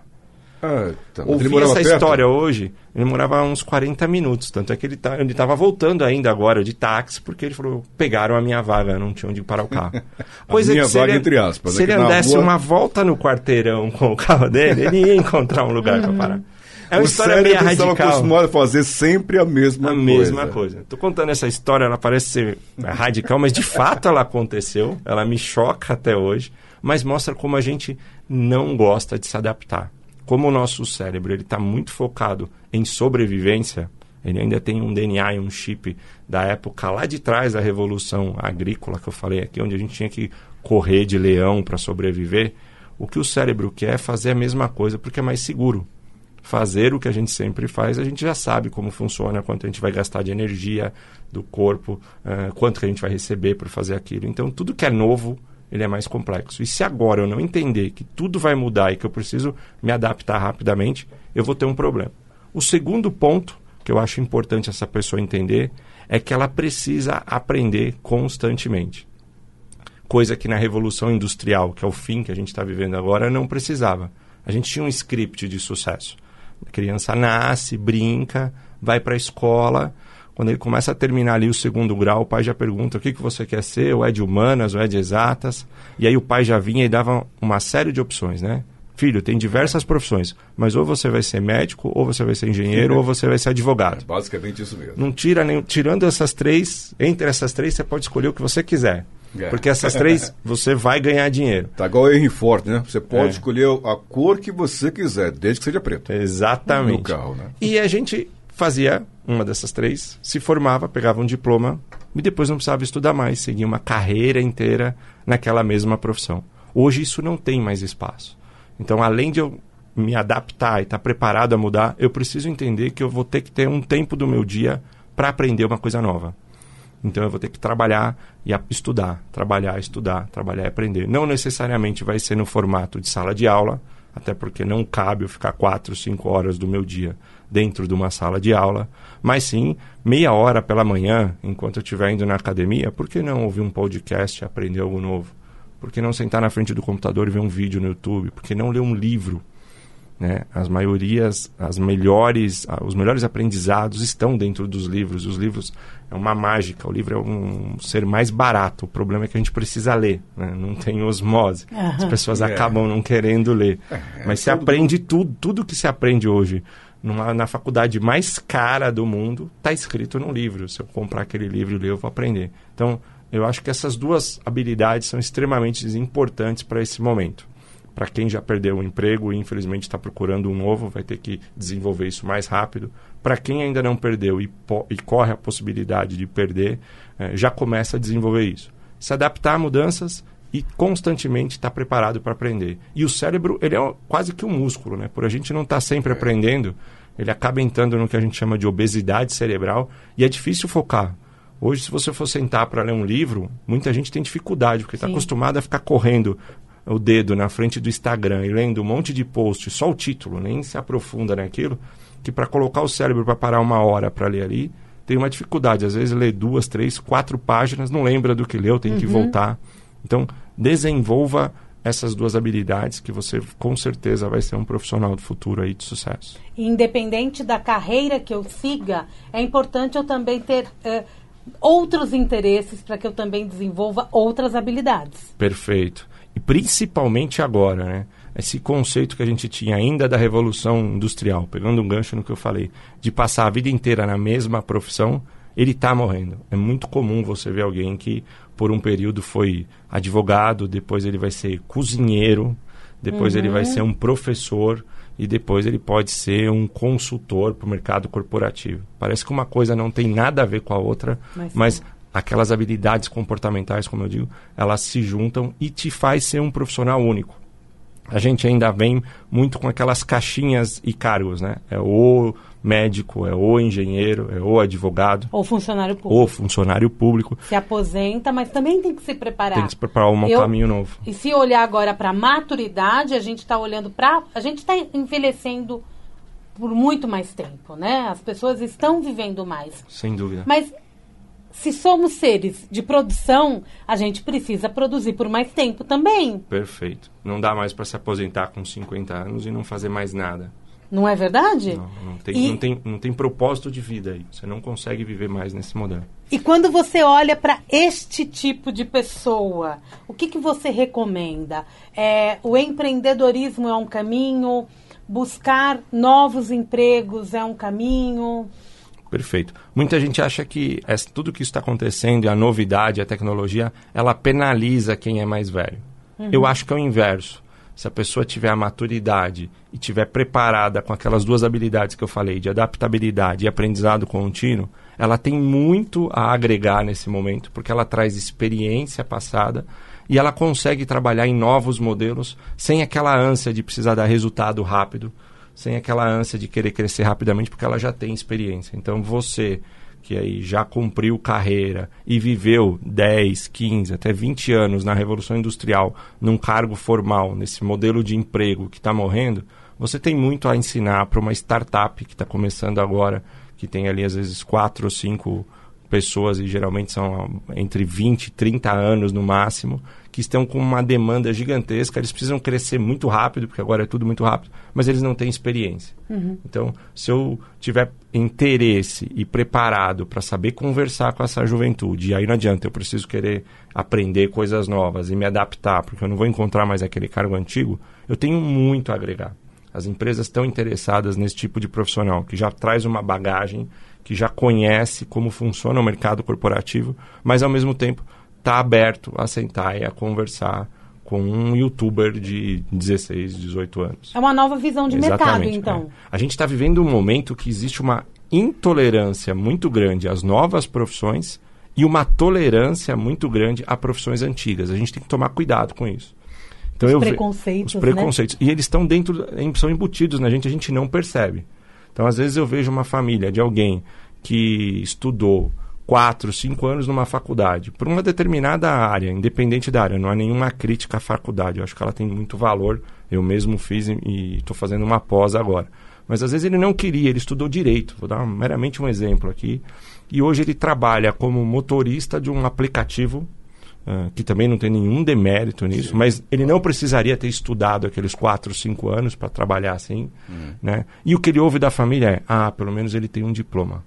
Ah, tá. Ouvi essa perto? história hoje, ele morava uns 40 minutos. Tanto é que ele tá, estava voltando ainda agora de táxi, porque ele falou: pegaram a minha vaga, não tinha onde parar o carro. pois é, minha vaga, ele, entre aspas. Se ele andasse rua... uma volta no quarteirão com o carro dele, ele ia encontrar um lugar para parar. É uma o história meio radical. acostumado a fazer sempre a mesma a coisa. A mesma coisa. Estou contando essa história, ela parece ser radical, mas de fato ela aconteceu. Ela me choca até hoje, mas mostra como a gente não gosta de se adaptar como o nosso cérebro ele está muito focado em sobrevivência, ele ainda tem um DNA e um chip da época lá de trás da revolução agrícola que eu falei aqui, onde a gente tinha que correr de leão para sobreviver. O que o cérebro quer é fazer a mesma coisa porque é mais seguro. Fazer o que a gente sempre faz, a gente já sabe como funciona, quanto a gente vai gastar de energia do corpo, uh, quanto que a gente vai receber por fazer aquilo. Então, tudo que é novo, ele é mais complexo. E se agora eu não entender que tudo vai mudar e que eu preciso me adaptar rapidamente, eu vou ter um problema. O segundo ponto que eu acho importante essa pessoa entender é que ela precisa aprender constantemente. Coisa que na Revolução Industrial, que é o fim que a gente está vivendo agora, não precisava. A gente tinha um script de sucesso. A criança nasce, brinca, vai para a escola, quando ele começa a terminar ali o segundo grau, o pai já pergunta o que, que você quer ser, ou é de humanas, ou é de exatas. E aí o pai já vinha e dava uma série de opções, né? Filho, tem diversas profissões, mas ou você vai ser médico, ou você vai ser engenheiro, ou você vai ser advogado. É basicamente isso mesmo. Não tira nem. Tirando essas três, entre essas três, você pode escolher o que você quiser. É. Porque essas três você vai ganhar dinheiro. Tá igual o Ford, né? Você pode é. escolher a cor que você quiser, desde que seja preto. Exatamente. No carro, né? E a gente fazia uma dessas três, se formava, pegava um diploma e depois não precisava estudar mais, seguia uma carreira inteira naquela mesma profissão. Hoje isso não tem mais espaço. Então, além de eu me adaptar e estar tá preparado a mudar, eu preciso entender que eu vou ter que ter um tempo do meu dia para aprender uma coisa nova. Então eu vou ter que trabalhar e estudar, trabalhar, estudar, trabalhar e aprender. Não necessariamente vai ser no formato de sala de aula, até porque não cabe eu ficar quatro, cinco horas do meu dia dentro de uma sala de aula, mas sim meia hora pela manhã, enquanto eu estiver indo na academia, por que não ouvir um podcast e aprender algo novo? Por que não sentar na frente do computador e ver um vídeo no YouTube? Por que não ler um livro? Né? As maiorias, as melhores, os melhores aprendizados estão dentro dos livros. Os livros é uma mágica. O livro é um ser mais barato. O problema é que a gente precisa ler, né? não tem osmose. Uhum. As pessoas é. acabam não querendo ler. É, é Mas se aprende tudo, tudo que se aprende hoje numa, na faculdade mais cara do mundo, está escrito no livro. Se eu comprar aquele livro e ler, eu vou aprender. Então, eu acho que essas duas habilidades são extremamente importantes para esse momento. Para quem já perdeu o emprego e infelizmente está procurando um novo, vai ter que desenvolver isso mais rápido. Para quem ainda não perdeu e, e, corre a possibilidade de perder, eh, já começa a desenvolver isso. Se adaptar a mudanças e constantemente estar tá preparado para aprender. E o cérebro, ele é quase que um músculo, né? Por a gente não estar tá sempre aprendendo, ele acaba entrando no que a gente chama de obesidade cerebral e é difícil focar. Hoje, se você for sentar para ler um livro, muita gente tem dificuldade, porque está acostumado a ficar correndo o dedo na frente do Instagram e lendo um monte de post, só o título, nem se aprofunda naquilo, que para colocar o cérebro para parar uma hora para ler ali, tem uma dificuldade. Às vezes lê duas, três, quatro páginas, não lembra do que leu, tem uhum. que voltar. Então, desenvolva essas duas habilidades que você com certeza vai ser um profissional do futuro aí de sucesso. Independente da carreira que eu siga, é importante eu também ter uh, outros interesses para que eu também desenvolva outras habilidades. Perfeito. E principalmente agora, né? Esse conceito que a gente tinha ainda da revolução industrial, pegando um gancho no que eu falei, de passar a vida inteira na mesma profissão, ele está morrendo. É muito comum você ver alguém que por um período foi advogado, depois ele vai ser cozinheiro, depois uhum. ele vai uhum. ser um professor, e depois ele pode ser um consultor para o mercado corporativo. Parece que uma coisa não tem nada a ver com a outra, mas, mas aquelas habilidades comportamentais, como eu digo, elas se juntam e te faz ser um profissional único. A gente ainda vem muito com aquelas caixinhas e cargos, né? É o médico, é o engenheiro, é o advogado. Ou funcionário público. Ou funcionário público. Se aposenta, mas também tem que se preparar. Tem que se preparar um Eu, caminho novo. E se olhar agora para a maturidade, a gente está olhando para. A gente está envelhecendo por muito mais tempo, né? As pessoas estão vivendo mais. Sem dúvida. Mas se somos seres de produção, a gente precisa produzir por mais tempo também. Perfeito. Não dá mais para se aposentar com 50 anos e não fazer mais nada. Não é verdade? Não, não tem, e... não, tem, não tem propósito de vida aí. Você não consegue viver mais nesse modelo. E quando você olha para este tipo de pessoa, o que, que você recomenda? É, o empreendedorismo é um caminho? Buscar novos empregos é um caminho? Perfeito. Muita gente acha que tudo que está acontecendo, a novidade, a tecnologia, ela penaliza quem é mais velho. Uhum. Eu acho que é o inverso se a pessoa tiver a maturidade e tiver preparada com aquelas duas habilidades que eu falei, de adaptabilidade e aprendizado contínuo, ela tem muito a agregar nesse momento, porque ela traz experiência passada e ela consegue trabalhar em novos modelos sem aquela ânsia de precisar dar resultado rápido, sem aquela ânsia de querer crescer rapidamente, porque ela já tem experiência. Então você que aí já cumpriu carreira e viveu 10, 15, até 20 anos na Revolução Industrial, num cargo formal, nesse modelo de emprego que está morrendo, você tem muito a ensinar para uma startup que está começando agora, que tem ali às vezes quatro ou cinco pessoas, e geralmente são entre 20 e 30 anos no máximo, que estão com uma demanda gigantesca, eles precisam crescer muito rápido, porque agora é tudo muito rápido, mas eles não têm experiência. Uhum. Então, se eu tiver interesse e preparado para saber conversar com essa juventude, e aí não adianta, eu preciso querer aprender coisas novas e me adaptar, porque eu não vou encontrar mais aquele cargo antigo, eu tenho muito a agregar. As empresas estão interessadas nesse tipo de profissional, que já traz uma bagagem, que já conhece como funciona o mercado corporativo, mas ao mesmo tempo está aberto a sentar e a conversar com um youtuber de 16, 18 anos. É uma nova visão de Exatamente, mercado, então. É. A gente está vivendo um momento que existe uma intolerância muito grande às novas profissões e uma tolerância muito grande a profissões antigas. A gente tem que tomar cuidado com isso. Então, os preconceitos, ve... Os preconceitos. Né? E eles estão dentro, são embutidos na gente, a gente não percebe. Então, às vezes eu vejo uma família de alguém que estudou, quatro, cinco anos numa faculdade, por uma determinada área, independente da área, não há nenhuma crítica à faculdade. Eu acho que ela tem muito valor. Eu mesmo fiz e estou fazendo uma pós agora. Mas às vezes ele não queria, ele estudou direito. Vou dar meramente um exemplo aqui. E hoje ele trabalha como motorista de um aplicativo Uh, que também não tem nenhum demérito nisso, Sim. mas ele não precisaria ter estudado aqueles 4, 5 anos para trabalhar assim. Hum. Né? E o que ele ouve da família é: ah, pelo menos ele tem um diploma.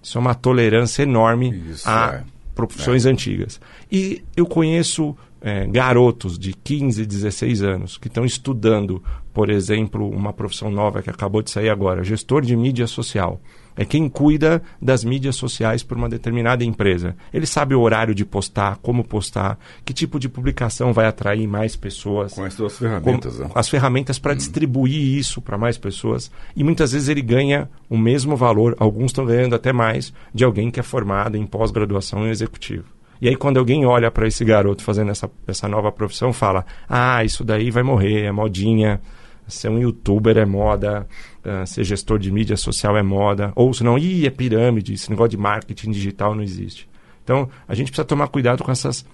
Isso é uma tolerância enorme Isso, a é. profissões é. antigas. E eu conheço é, garotos de 15, 16 anos que estão estudando, por exemplo, uma profissão nova que acabou de sair agora, gestor de mídia social é quem cuida das mídias sociais por uma determinada empresa. Ele sabe o horário de postar, como postar, que tipo de publicação vai atrair mais pessoas. Com as suas ferramentas. Com, né? As ferramentas para hum. distribuir isso para mais pessoas. E muitas vezes ele ganha o mesmo valor, alguns estão ganhando até mais, de alguém que é formado em pós-graduação em executivo. E aí, quando alguém olha para esse garoto fazendo essa, essa nova profissão, fala: Ah, isso daí vai morrer, é modinha ser um youtuber é moda, uh, ser gestor de mídia social é moda, ou se não, ih, é pirâmide, esse negócio de marketing digital não existe. Então, a gente precisa tomar cuidado com essas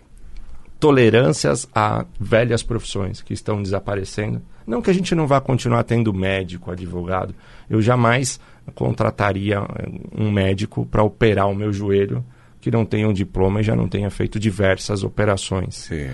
tolerâncias a velhas profissões que estão desaparecendo. Não que a gente não vá continuar tendo médico, advogado. Eu jamais contrataria um médico para operar o meu joelho que não tenha um diploma e já não tenha feito diversas operações. Sim,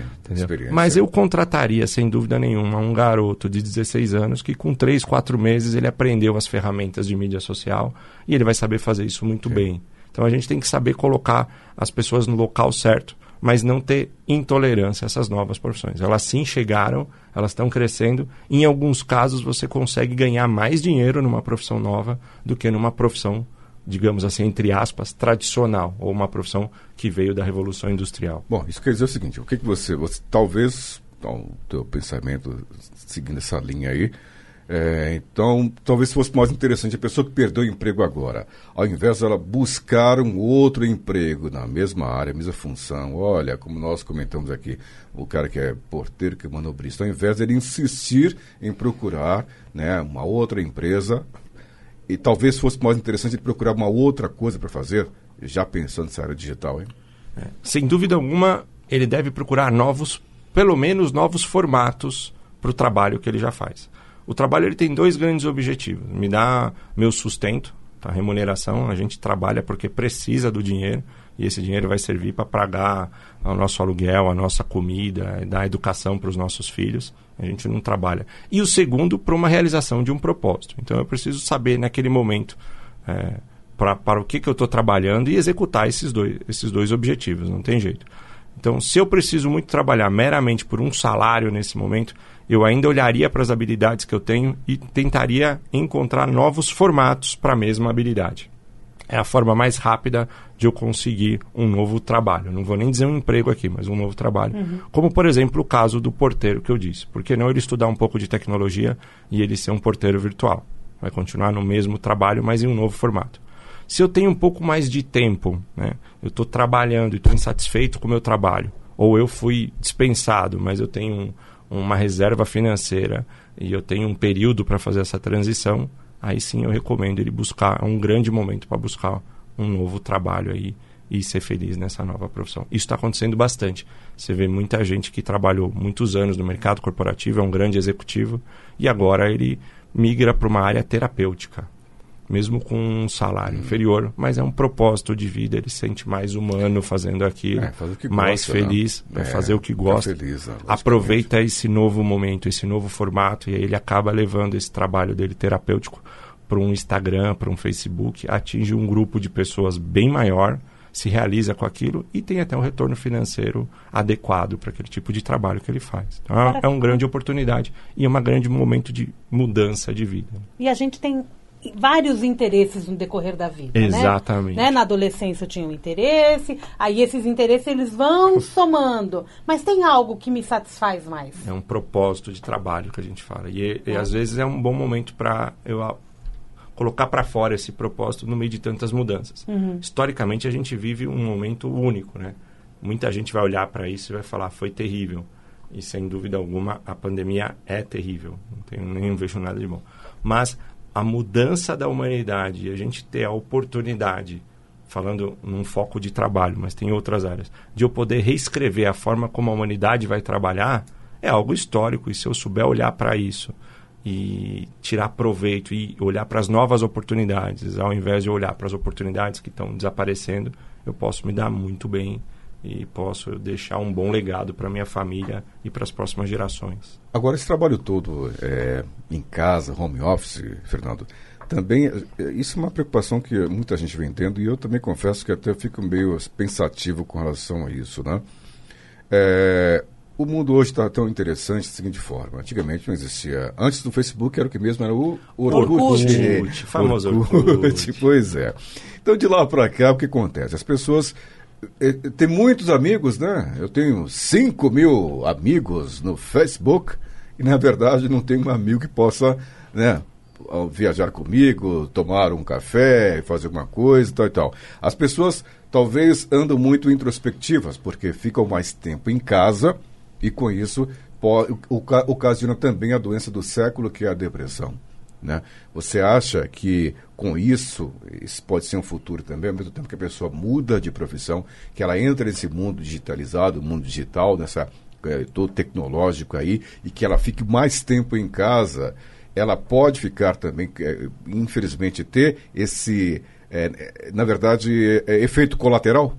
Mas eu contrataria, sem dúvida nenhuma, um garoto de 16 anos que com 3, 4 meses ele aprendeu as ferramentas de mídia social e ele vai saber fazer isso muito Sim. bem. Então a gente tem que saber colocar as pessoas no local certo, mas não ter intolerância a essas novas profissões. Elas sim chegaram, elas estão crescendo. Em alguns casos você consegue ganhar mais dinheiro numa profissão nova do que numa profissão digamos assim, entre aspas, tradicional, ou uma profissão que veio da Revolução Industrial. Bom, isso quer dizer o seguinte, o que, que você, você talvez, então, o teu pensamento seguindo essa linha aí, é, então, talvez fosse mais interessante a pessoa que perdeu o emprego agora, ao invés dela buscar um outro emprego na mesma área, mesma função. Olha, como nós comentamos aqui, o cara que é porteiro, que é manobrista, ao invés dele insistir em procurar né, uma outra empresa e talvez fosse mais interessante ele procurar uma outra coisa para fazer, já pensando nessa área digital, hein? É. Sem dúvida alguma, ele deve procurar novos, pelo menos novos formatos para o trabalho que ele já faz. O trabalho ele tem dois grandes objetivos: me dá meu sustento, a remuneração. A gente trabalha porque precisa do dinheiro e esse dinheiro vai servir para pagar o nosso aluguel, a nossa comida, dar educação para os nossos filhos. A gente não trabalha. E o segundo, para uma realização de um propósito. Então eu preciso saber naquele momento é, para o que, que eu estou trabalhando e executar esses dois, esses dois objetivos. Não tem jeito. Então, se eu preciso muito trabalhar meramente por um salário nesse momento, eu ainda olharia para as habilidades que eu tenho e tentaria encontrar novos formatos para a mesma habilidade é a forma mais rápida de eu conseguir um novo trabalho. Não vou nem dizer um emprego aqui, mas um novo trabalho. Uhum. Como, por exemplo, o caso do porteiro que eu disse. Por que não ele estudar um pouco de tecnologia e ele ser um porteiro virtual? Vai continuar no mesmo trabalho, mas em um novo formato. Se eu tenho um pouco mais de tempo, né? eu estou trabalhando e estou insatisfeito com o meu trabalho, ou eu fui dispensado, mas eu tenho um, uma reserva financeira e eu tenho um período para fazer essa transição, aí sim eu recomendo ele buscar, é um grande momento para buscar um novo trabalho aí e ser feliz nessa nova profissão. Isso está acontecendo bastante. Você vê muita gente que trabalhou muitos anos no mercado corporativo, é um grande executivo, e agora ele migra para uma área terapêutica mesmo com um salário hum. inferior, mas é um propósito de vida, ele se sente mais humano fazendo aquilo, é, mais gosta, né? feliz, né? é, fazer o que gosta. Feliz, aproveita esse novo momento, esse novo formato, e aí ele acaba levando esse trabalho dele terapêutico para um Instagram, para um Facebook, atinge um grupo de pessoas bem maior, se realiza com aquilo e tem até um retorno financeiro adequado para aquele tipo de trabalho que ele faz. Então, é, é uma grande oportunidade e é um grande momento de mudança de vida. E a gente tem vários interesses no decorrer da vida. Né? Exatamente. Né? Na adolescência eu tinha um interesse, aí esses interesses eles vão somando. Mas tem algo que me satisfaz mais. É um propósito de trabalho que a gente fala. E, e às vezes é um bom momento para eu colocar para fora esse propósito no meio de tantas mudanças. Uhum. Historicamente a gente vive um momento único, né? Muita gente vai olhar para isso e vai falar foi terrível. E sem dúvida alguma a pandemia é terrível. Não tenho nem vejo nada de bom. Mas a mudança da humanidade e a gente ter a oportunidade falando num foco de trabalho, mas tem outras áreas, de eu poder reescrever a forma como a humanidade vai trabalhar, é algo histórico. E se eu souber olhar para isso e tirar proveito e olhar para as novas oportunidades, ao invés de olhar para as oportunidades que estão desaparecendo, eu posso me dar muito bem e posso deixar um bom legado para minha família e para as próximas gerações. Agora, esse trabalho todo é, em casa, home office, Fernando, também, é, isso é uma preocupação que muita gente vem tendo e eu também confesso que até fico meio pensativo com relação a isso, né? É, o mundo hoje está tão interessante da seguinte forma. Antigamente não existia. Antes do Facebook era o que mesmo? Era o Orkut. Orkut, Orkut famoso Orkut. Orkut. Pois é. Então de lá para cá o que acontece? As pessoas eh, têm muitos amigos, né? Eu tenho 5 mil amigos no Facebook e na verdade não tenho um amigo que possa, né? viajar comigo, tomar um café, fazer alguma coisa e tal e tal. As pessoas talvez andam muito introspectivas, porque ficam mais tempo em casa e com isso pode, ocasiona também a doença do século, que é a depressão. Né? Você acha que com isso, isso pode ser um futuro também, ao mesmo tempo que a pessoa muda de profissão, que ela entra nesse mundo digitalizado, mundo digital, nessa é, todo tecnológico aí, e que ela fique mais tempo em casa, ela pode ficar também, é, infelizmente, ter esse, é, na verdade, é, efeito colateral?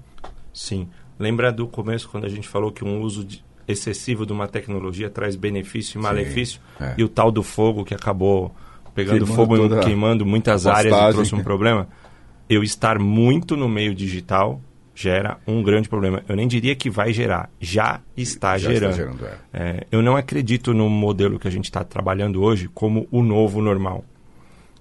Sim. Lembra do começo quando a gente falou que um uso de, excessivo de uma tecnologia traz benefício e malefício, é. e o tal do fogo que acabou pegando queimando fogo e queimando muitas áreas e trouxe um problema. Eu estar muito no meio digital gera um grande problema. Eu nem diria que vai gerar, já está já gerando. Está gerando é. É, eu não acredito no modelo que a gente está trabalhando hoje como o novo normal.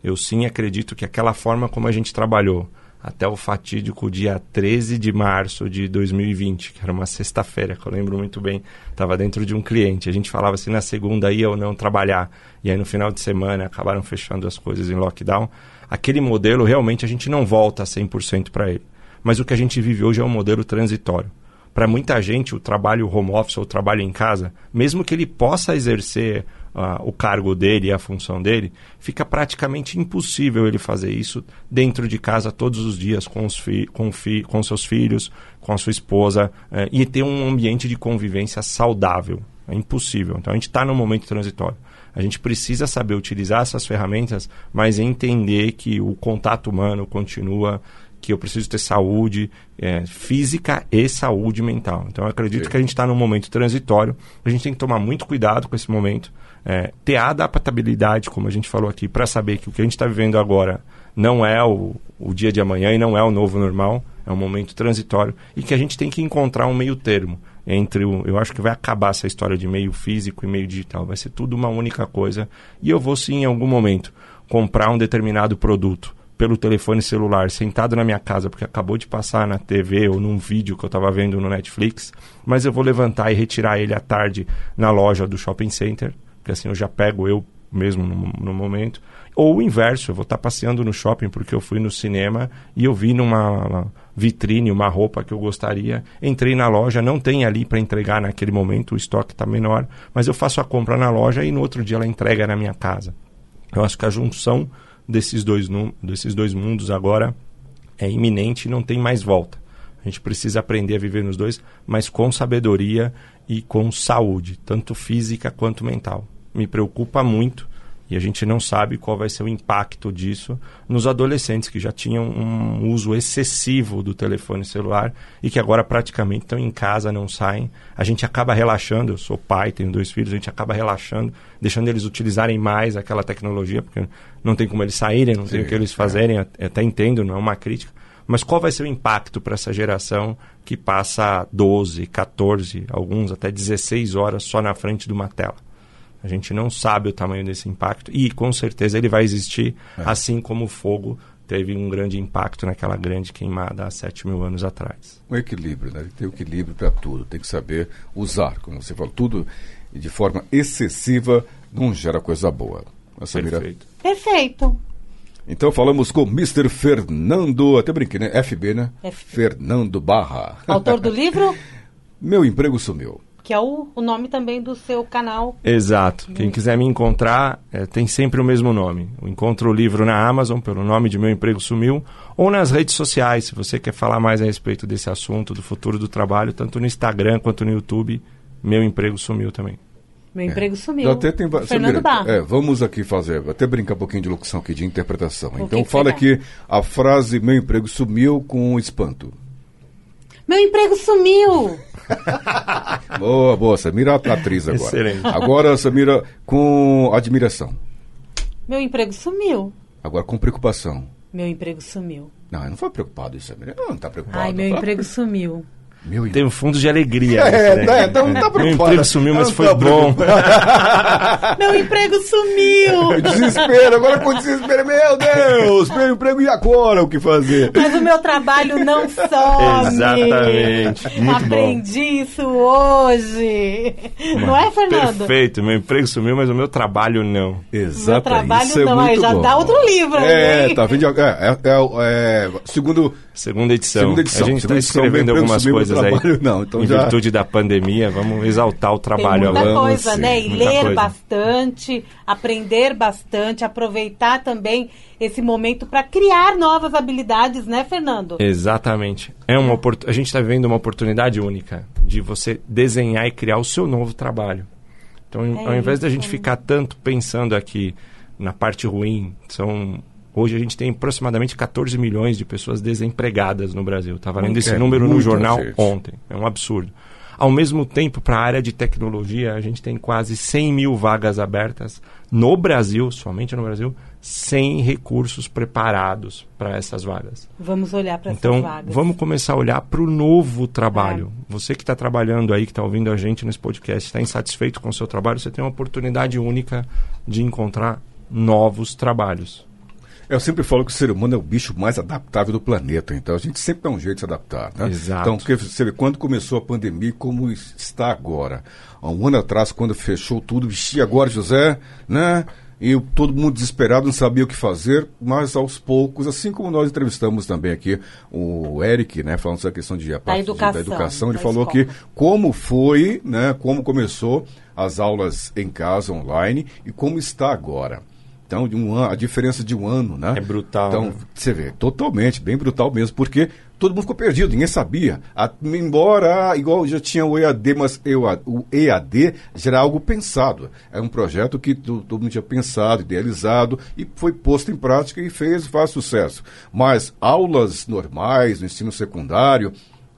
Eu sim acredito que aquela forma como a gente trabalhou até o fatídico dia 13 de março de 2020, que era uma sexta-feira, que eu lembro muito bem. Estava dentro de um cliente. A gente falava se na segunda ia ou não trabalhar. E aí no final de semana acabaram fechando as coisas em lockdown. Aquele modelo realmente a gente não volta 100% para ele. Mas o que a gente vive hoje é um modelo transitório. Para muita gente, o trabalho home office ou o trabalho em casa, mesmo que ele possa exercer uh, o cargo dele e a função dele, fica praticamente impossível ele fazer isso dentro de casa todos os dias com, os fi com, fi com seus filhos, com a sua esposa uh, e ter um ambiente de convivência saudável. É impossível. Então a gente está num momento transitório. A gente precisa saber utilizar essas ferramentas, mas entender que o contato humano continua, que eu preciso ter saúde é, física e saúde mental. Então eu acredito Sim. que a gente está num momento transitório. A gente tem que tomar muito cuidado com esse momento é, ter a adaptabilidade, como a gente falou aqui, para saber que o que a gente está vivendo agora não é o, o dia de amanhã e não é o novo normal, é um momento transitório e que a gente tem que encontrar um meio termo entre o, eu acho que vai acabar essa história de meio físico e meio digital, vai ser tudo uma única coisa e eu vou sim em algum momento comprar um determinado produto pelo telefone celular, sentado na minha casa, porque acabou de passar na TV ou num vídeo que eu estava vendo no Netflix, mas eu vou levantar e retirar ele à tarde na loja do shopping center porque assim eu já pego eu mesmo no, no momento. Ou o inverso, eu vou estar passeando no shopping porque eu fui no cinema e eu vi numa vitrine uma roupa que eu gostaria, entrei na loja, não tem ali para entregar naquele momento, o estoque está menor, mas eu faço a compra na loja e no outro dia ela entrega na minha casa. Eu acho que a junção desses dois, desses dois mundos agora é iminente e não tem mais volta. A gente precisa aprender a viver nos dois, mas com sabedoria e com saúde, tanto física quanto mental me preocupa muito e a gente não sabe qual vai ser o impacto disso nos adolescentes que já tinham um uso excessivo do telefone celular e que agora praticamente estão em casa, não saem. A gente acaba relaxando, eu sou pai, tenho dois filhos, a gente acaba relaxando, deixando eles utilizarem mais aquela tecnologia, porque não tem como eles saírem, não Sim, tem o que eles fazerem, é. até entendo, não é uma crítica. Mas qual vai ser o impacto para essa geração que passa 12, 14, alguns até 16 horas só na frente de uma tela? A gente não sabe o tamanho desse impacto e com certeza ele vai existir, é. assim como o fogo teve um grande impacto naquela grande queimada há 7 mil anos atrás. Um equilíbrio, né? Tem equilíbrio para tudo, tem que saber usar, como você falou, tudo de forma excessiva não gera coisa boa. Perfeito. Perfeito. Então falamos com Mr. Fernando, até brinquei, né? FB, né? FB. Fernando Barra. Autor do livro? Meu emprego sumiu Que é o, o nome também do seu canal. Exato. Quem quiser me encontrar, é, tem sempre o mesmo nome. Eu encontro o livro na Amazon, pelo nome de Meu Emprego Sumiu, ou nas redes sociais, se você quer falar mais a respeito desse assunto, do futuro do trabalho, tanto no Instagram quanto no YouTube, Meu Emprego Sumiu também. Meu emprego sumiu. Já até tem, Fernando Barra. é, vamos aqui fazer, até brincar um pouquinho de locução aqui, de interpretação. O então que que fala aqui a frase meu emprego sumiu com espanto. Meu emprego sumiu! Boa, boa, Samira atriz agora. Excelente. Agora, Samira, com admiração. Meu emprego sumiu. Agora com preocupação. Meu emprego sumiu. Não, eu não foi preocupado isso, Samira. Eu não tá preocupado. Ai, meu Fala- emprego sumiu. Meu Tem um fundo de alegria. É, nesse, né? Então não tá Meu preocupado. emprego sumiu, mas Não foi tá bom. Meu emprego sumiu! Desespero, agora com desespero, meu Deus, meu emprego e agora o que fazer? Mas o meu trabalho não some. Exatamente. Muito Aprendi isso hoje. Não é, Fernando? Perfeito. Meu emprego sumiu, mas o meu trabalho não. Exato. trabalho isso é não, aí muito já bom. dá outro livro, É, hein? tá vendo? É, é, é, é, segundo, Segunda edição. segunda edição. A gente está meu escrevendo algumas sumiu, aí. não. Então em já- virtude da pandemia, vamos exaltar o Tem trabalho muita agora. Vamos coisa, sim, né? E muita ler coisa. bastante, aprender bastante, aproveitar também esse momento para criar novas habilidades, né, Fernando? Exatamente. É uma opor- A gente está vivendo uma oportunidade única de você desenhar e criar o seu novo trabalho. Então, É ao invés da isso. gente ficar tanto pensando aqui na parte ruim, são hoje a gente tem aproximadamente 14 milhões de pessoas desempregadas no Brasil. Estava lendo esse É número no jornal gente. ontem. É um absurdo. Ao mesmo tempo, para a área de tecnologia, a gente tem quase 100 mil vagas abertas no Brasil, somente no Brasil, sem recursos preparados para essas vagas. Vamos olhar para Então, essas vagas. vamos começar a olhar para o novo trabalho. É. Você que está trabalhando aí, que está ouvindo a gente nesse podcast, está insatisfeito com o seu trabalho, você tem uma oportunidade única de encontrar novos trabalhos. Eu sempre falo que o ser humano é o bicho mais adaptável do planeta, então a gente sempre dá um jeito de se adaptar, né? Exato. Então, porque você vê, quando começou a pandemia, e como está agora? Há um ano atrás, quando fechou tudo, vixi, agora, José, né? E todo mundo desesperado, não sabia o que fazer, mas aos poucos, assim como nós entrevistamos também aqui o Eric, né, falando sobre a questão de, a parte de- educação, da educação, ele da falou escola. que como foi, né, como começou as aulas em casa, online, e como está agora. Então, um ano, a diferença de um ano, né? É brutal, Então, né? você vê, totalmente, bem brutal mesmo, porque todo mundo ficou perdido, ninguém sabia. A- embora, igual já tinha o EAD, mas eu- o EAD já era algo pensado. É um projeto que to- todo mundo tinha pensado, idealizado, e foi posto em prática e fez, faz sucesso. Mas aulas normais, no ensino secundário,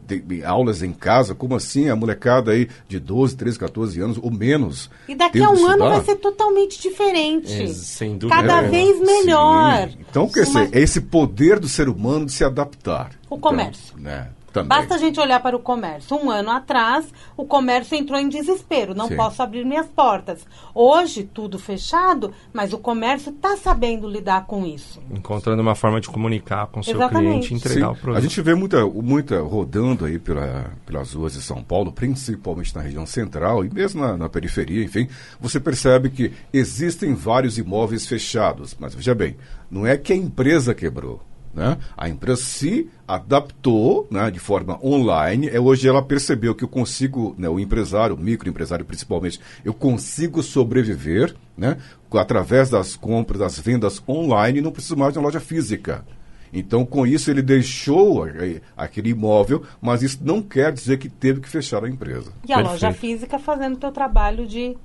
de- de aulas em casa, como assim? A molecada aí de 12, 13, 14 anos ou menos. E daqui a um ano vai ser totalmente diferente. É, sem dúvida Cada nenhuma. vez melhor. Sim. Então, quer Uma- dizer, é esse poder do ser humano de se adaptar. O comércio. Então, né, também. Basta a gente olhar para o comércio. Um ano atrás, o comércio entrou em desespero. Não Sim. posso abrir minhas portas. Hoje, tudo fechado, mas o comércio está sabendo lidar com isso. Encontrando uma forma de comunicar com o seu Exatamente. cliente e entregar Sim, o produto. A gente vê muita, muita rodando aí pela, pelas ruas de São Paulo, principalmente na região central e mesmo na, na periferia, enfim. Você percebe que existem vários imóveis fechados. Mas veja bem, não é que a empresa quebrou. Né? A empresa se adaptou né, de forma online. É, hoje ela percebeu que eu consigo, né, o empresário, o microempresário principalmente, eu consigo sobreviver né, através das compras, das vendas online, não preciso mais de uma loja física. Então, com isso, ele deixou aquele imóvel, mas isso não quer dizer que teve que fechar a empresa. E a Perfeito. loja física fazendo o teu trabalho de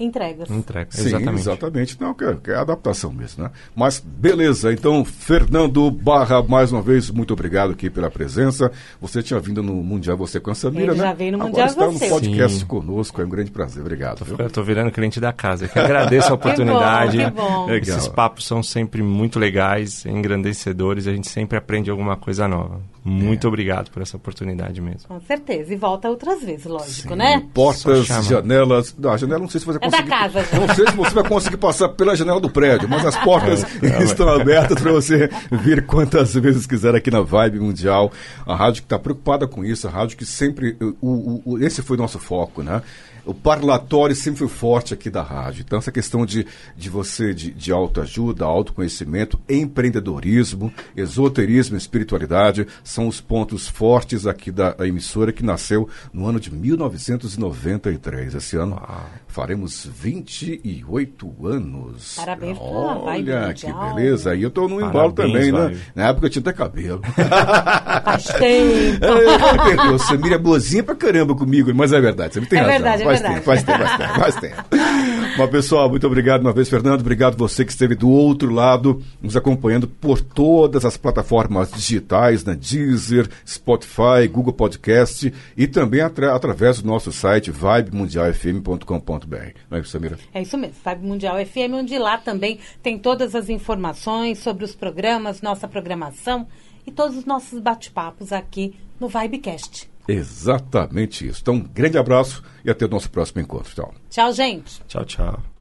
entregas. Entrega. Sim, exatamente. exatamente. Não, que, é- que é adaptação mesmo, né? Mas beleza, então, Fernando Barra, mais uma vez, muito obrigado aqui pela presença. Você tinha vindo no Mundial Você com a Samira, Ele né? já veio no Agora Mundial está Você. no podcast Sim. conosco, é um grande prazer. Obrigado. viu? Eu tô virando cliente da casa. Eu que agradeço a oportunidade. que bom. Legal. Esses papos são sempre muito legais, engrandecedores. A gente sempre aprende alguma coisa nova. Muito obrigado por essa oportunidade mesmo. Com certeza. E volta outras vezes, lógico, Sim, né? Portas, janelas. Não, a janela não sei se você É da conseguir. casa. Não sei se você vai conseguir passar pela janela do prédio, mas as portas estão abertas para você vir quantas vezes quiser aqui na Vibe Mundial. A rádio que está preocupada com isso, a rádio que sempre. O, o- o- esse foi o nosso foco, né? O parlatório sempre foi forte aqui da rádio. Então, essa questão de, de você, de, de autoajuda, autoconhecimento, empreendedorismo, esoterismo espiritualidade são os pontos fortes aqui da, da emissora que nasceu no ano de 1993. Esse ano ah. Faremos 28 anos. Parabéns pela vibe Olha, que beleza. E eu tô no embalo também, né? Na época eu tinha até cabelo. Faz tempo. É, você mira boazinha pra caramba comigo, mas é verdade, você não tem é razão. Verdade, é faz verdade. tempo, faz tempo, faz tempo, faz tempo. Mas, pessoal, muito obrigado uma vez, Fernando. Obrigado você que esteve do outro lado, nos acompanhando por todas as plataformas digitais, na Deezer, Spotify, Google Podcast e também atra através do nosso site vibemundialfm.com.br. Não é isso, Samira? É isso mesmo, Vibe Mundial FM, onde lá também tem todas as informações sobre os programas, nossa programação e todos os nossos bate-papos aqui no Vibecast. Exatamente isso. Então, um grande abraço e até o nosso próximo encontro. Tchau. Tchau, gente. Tchau, tchau.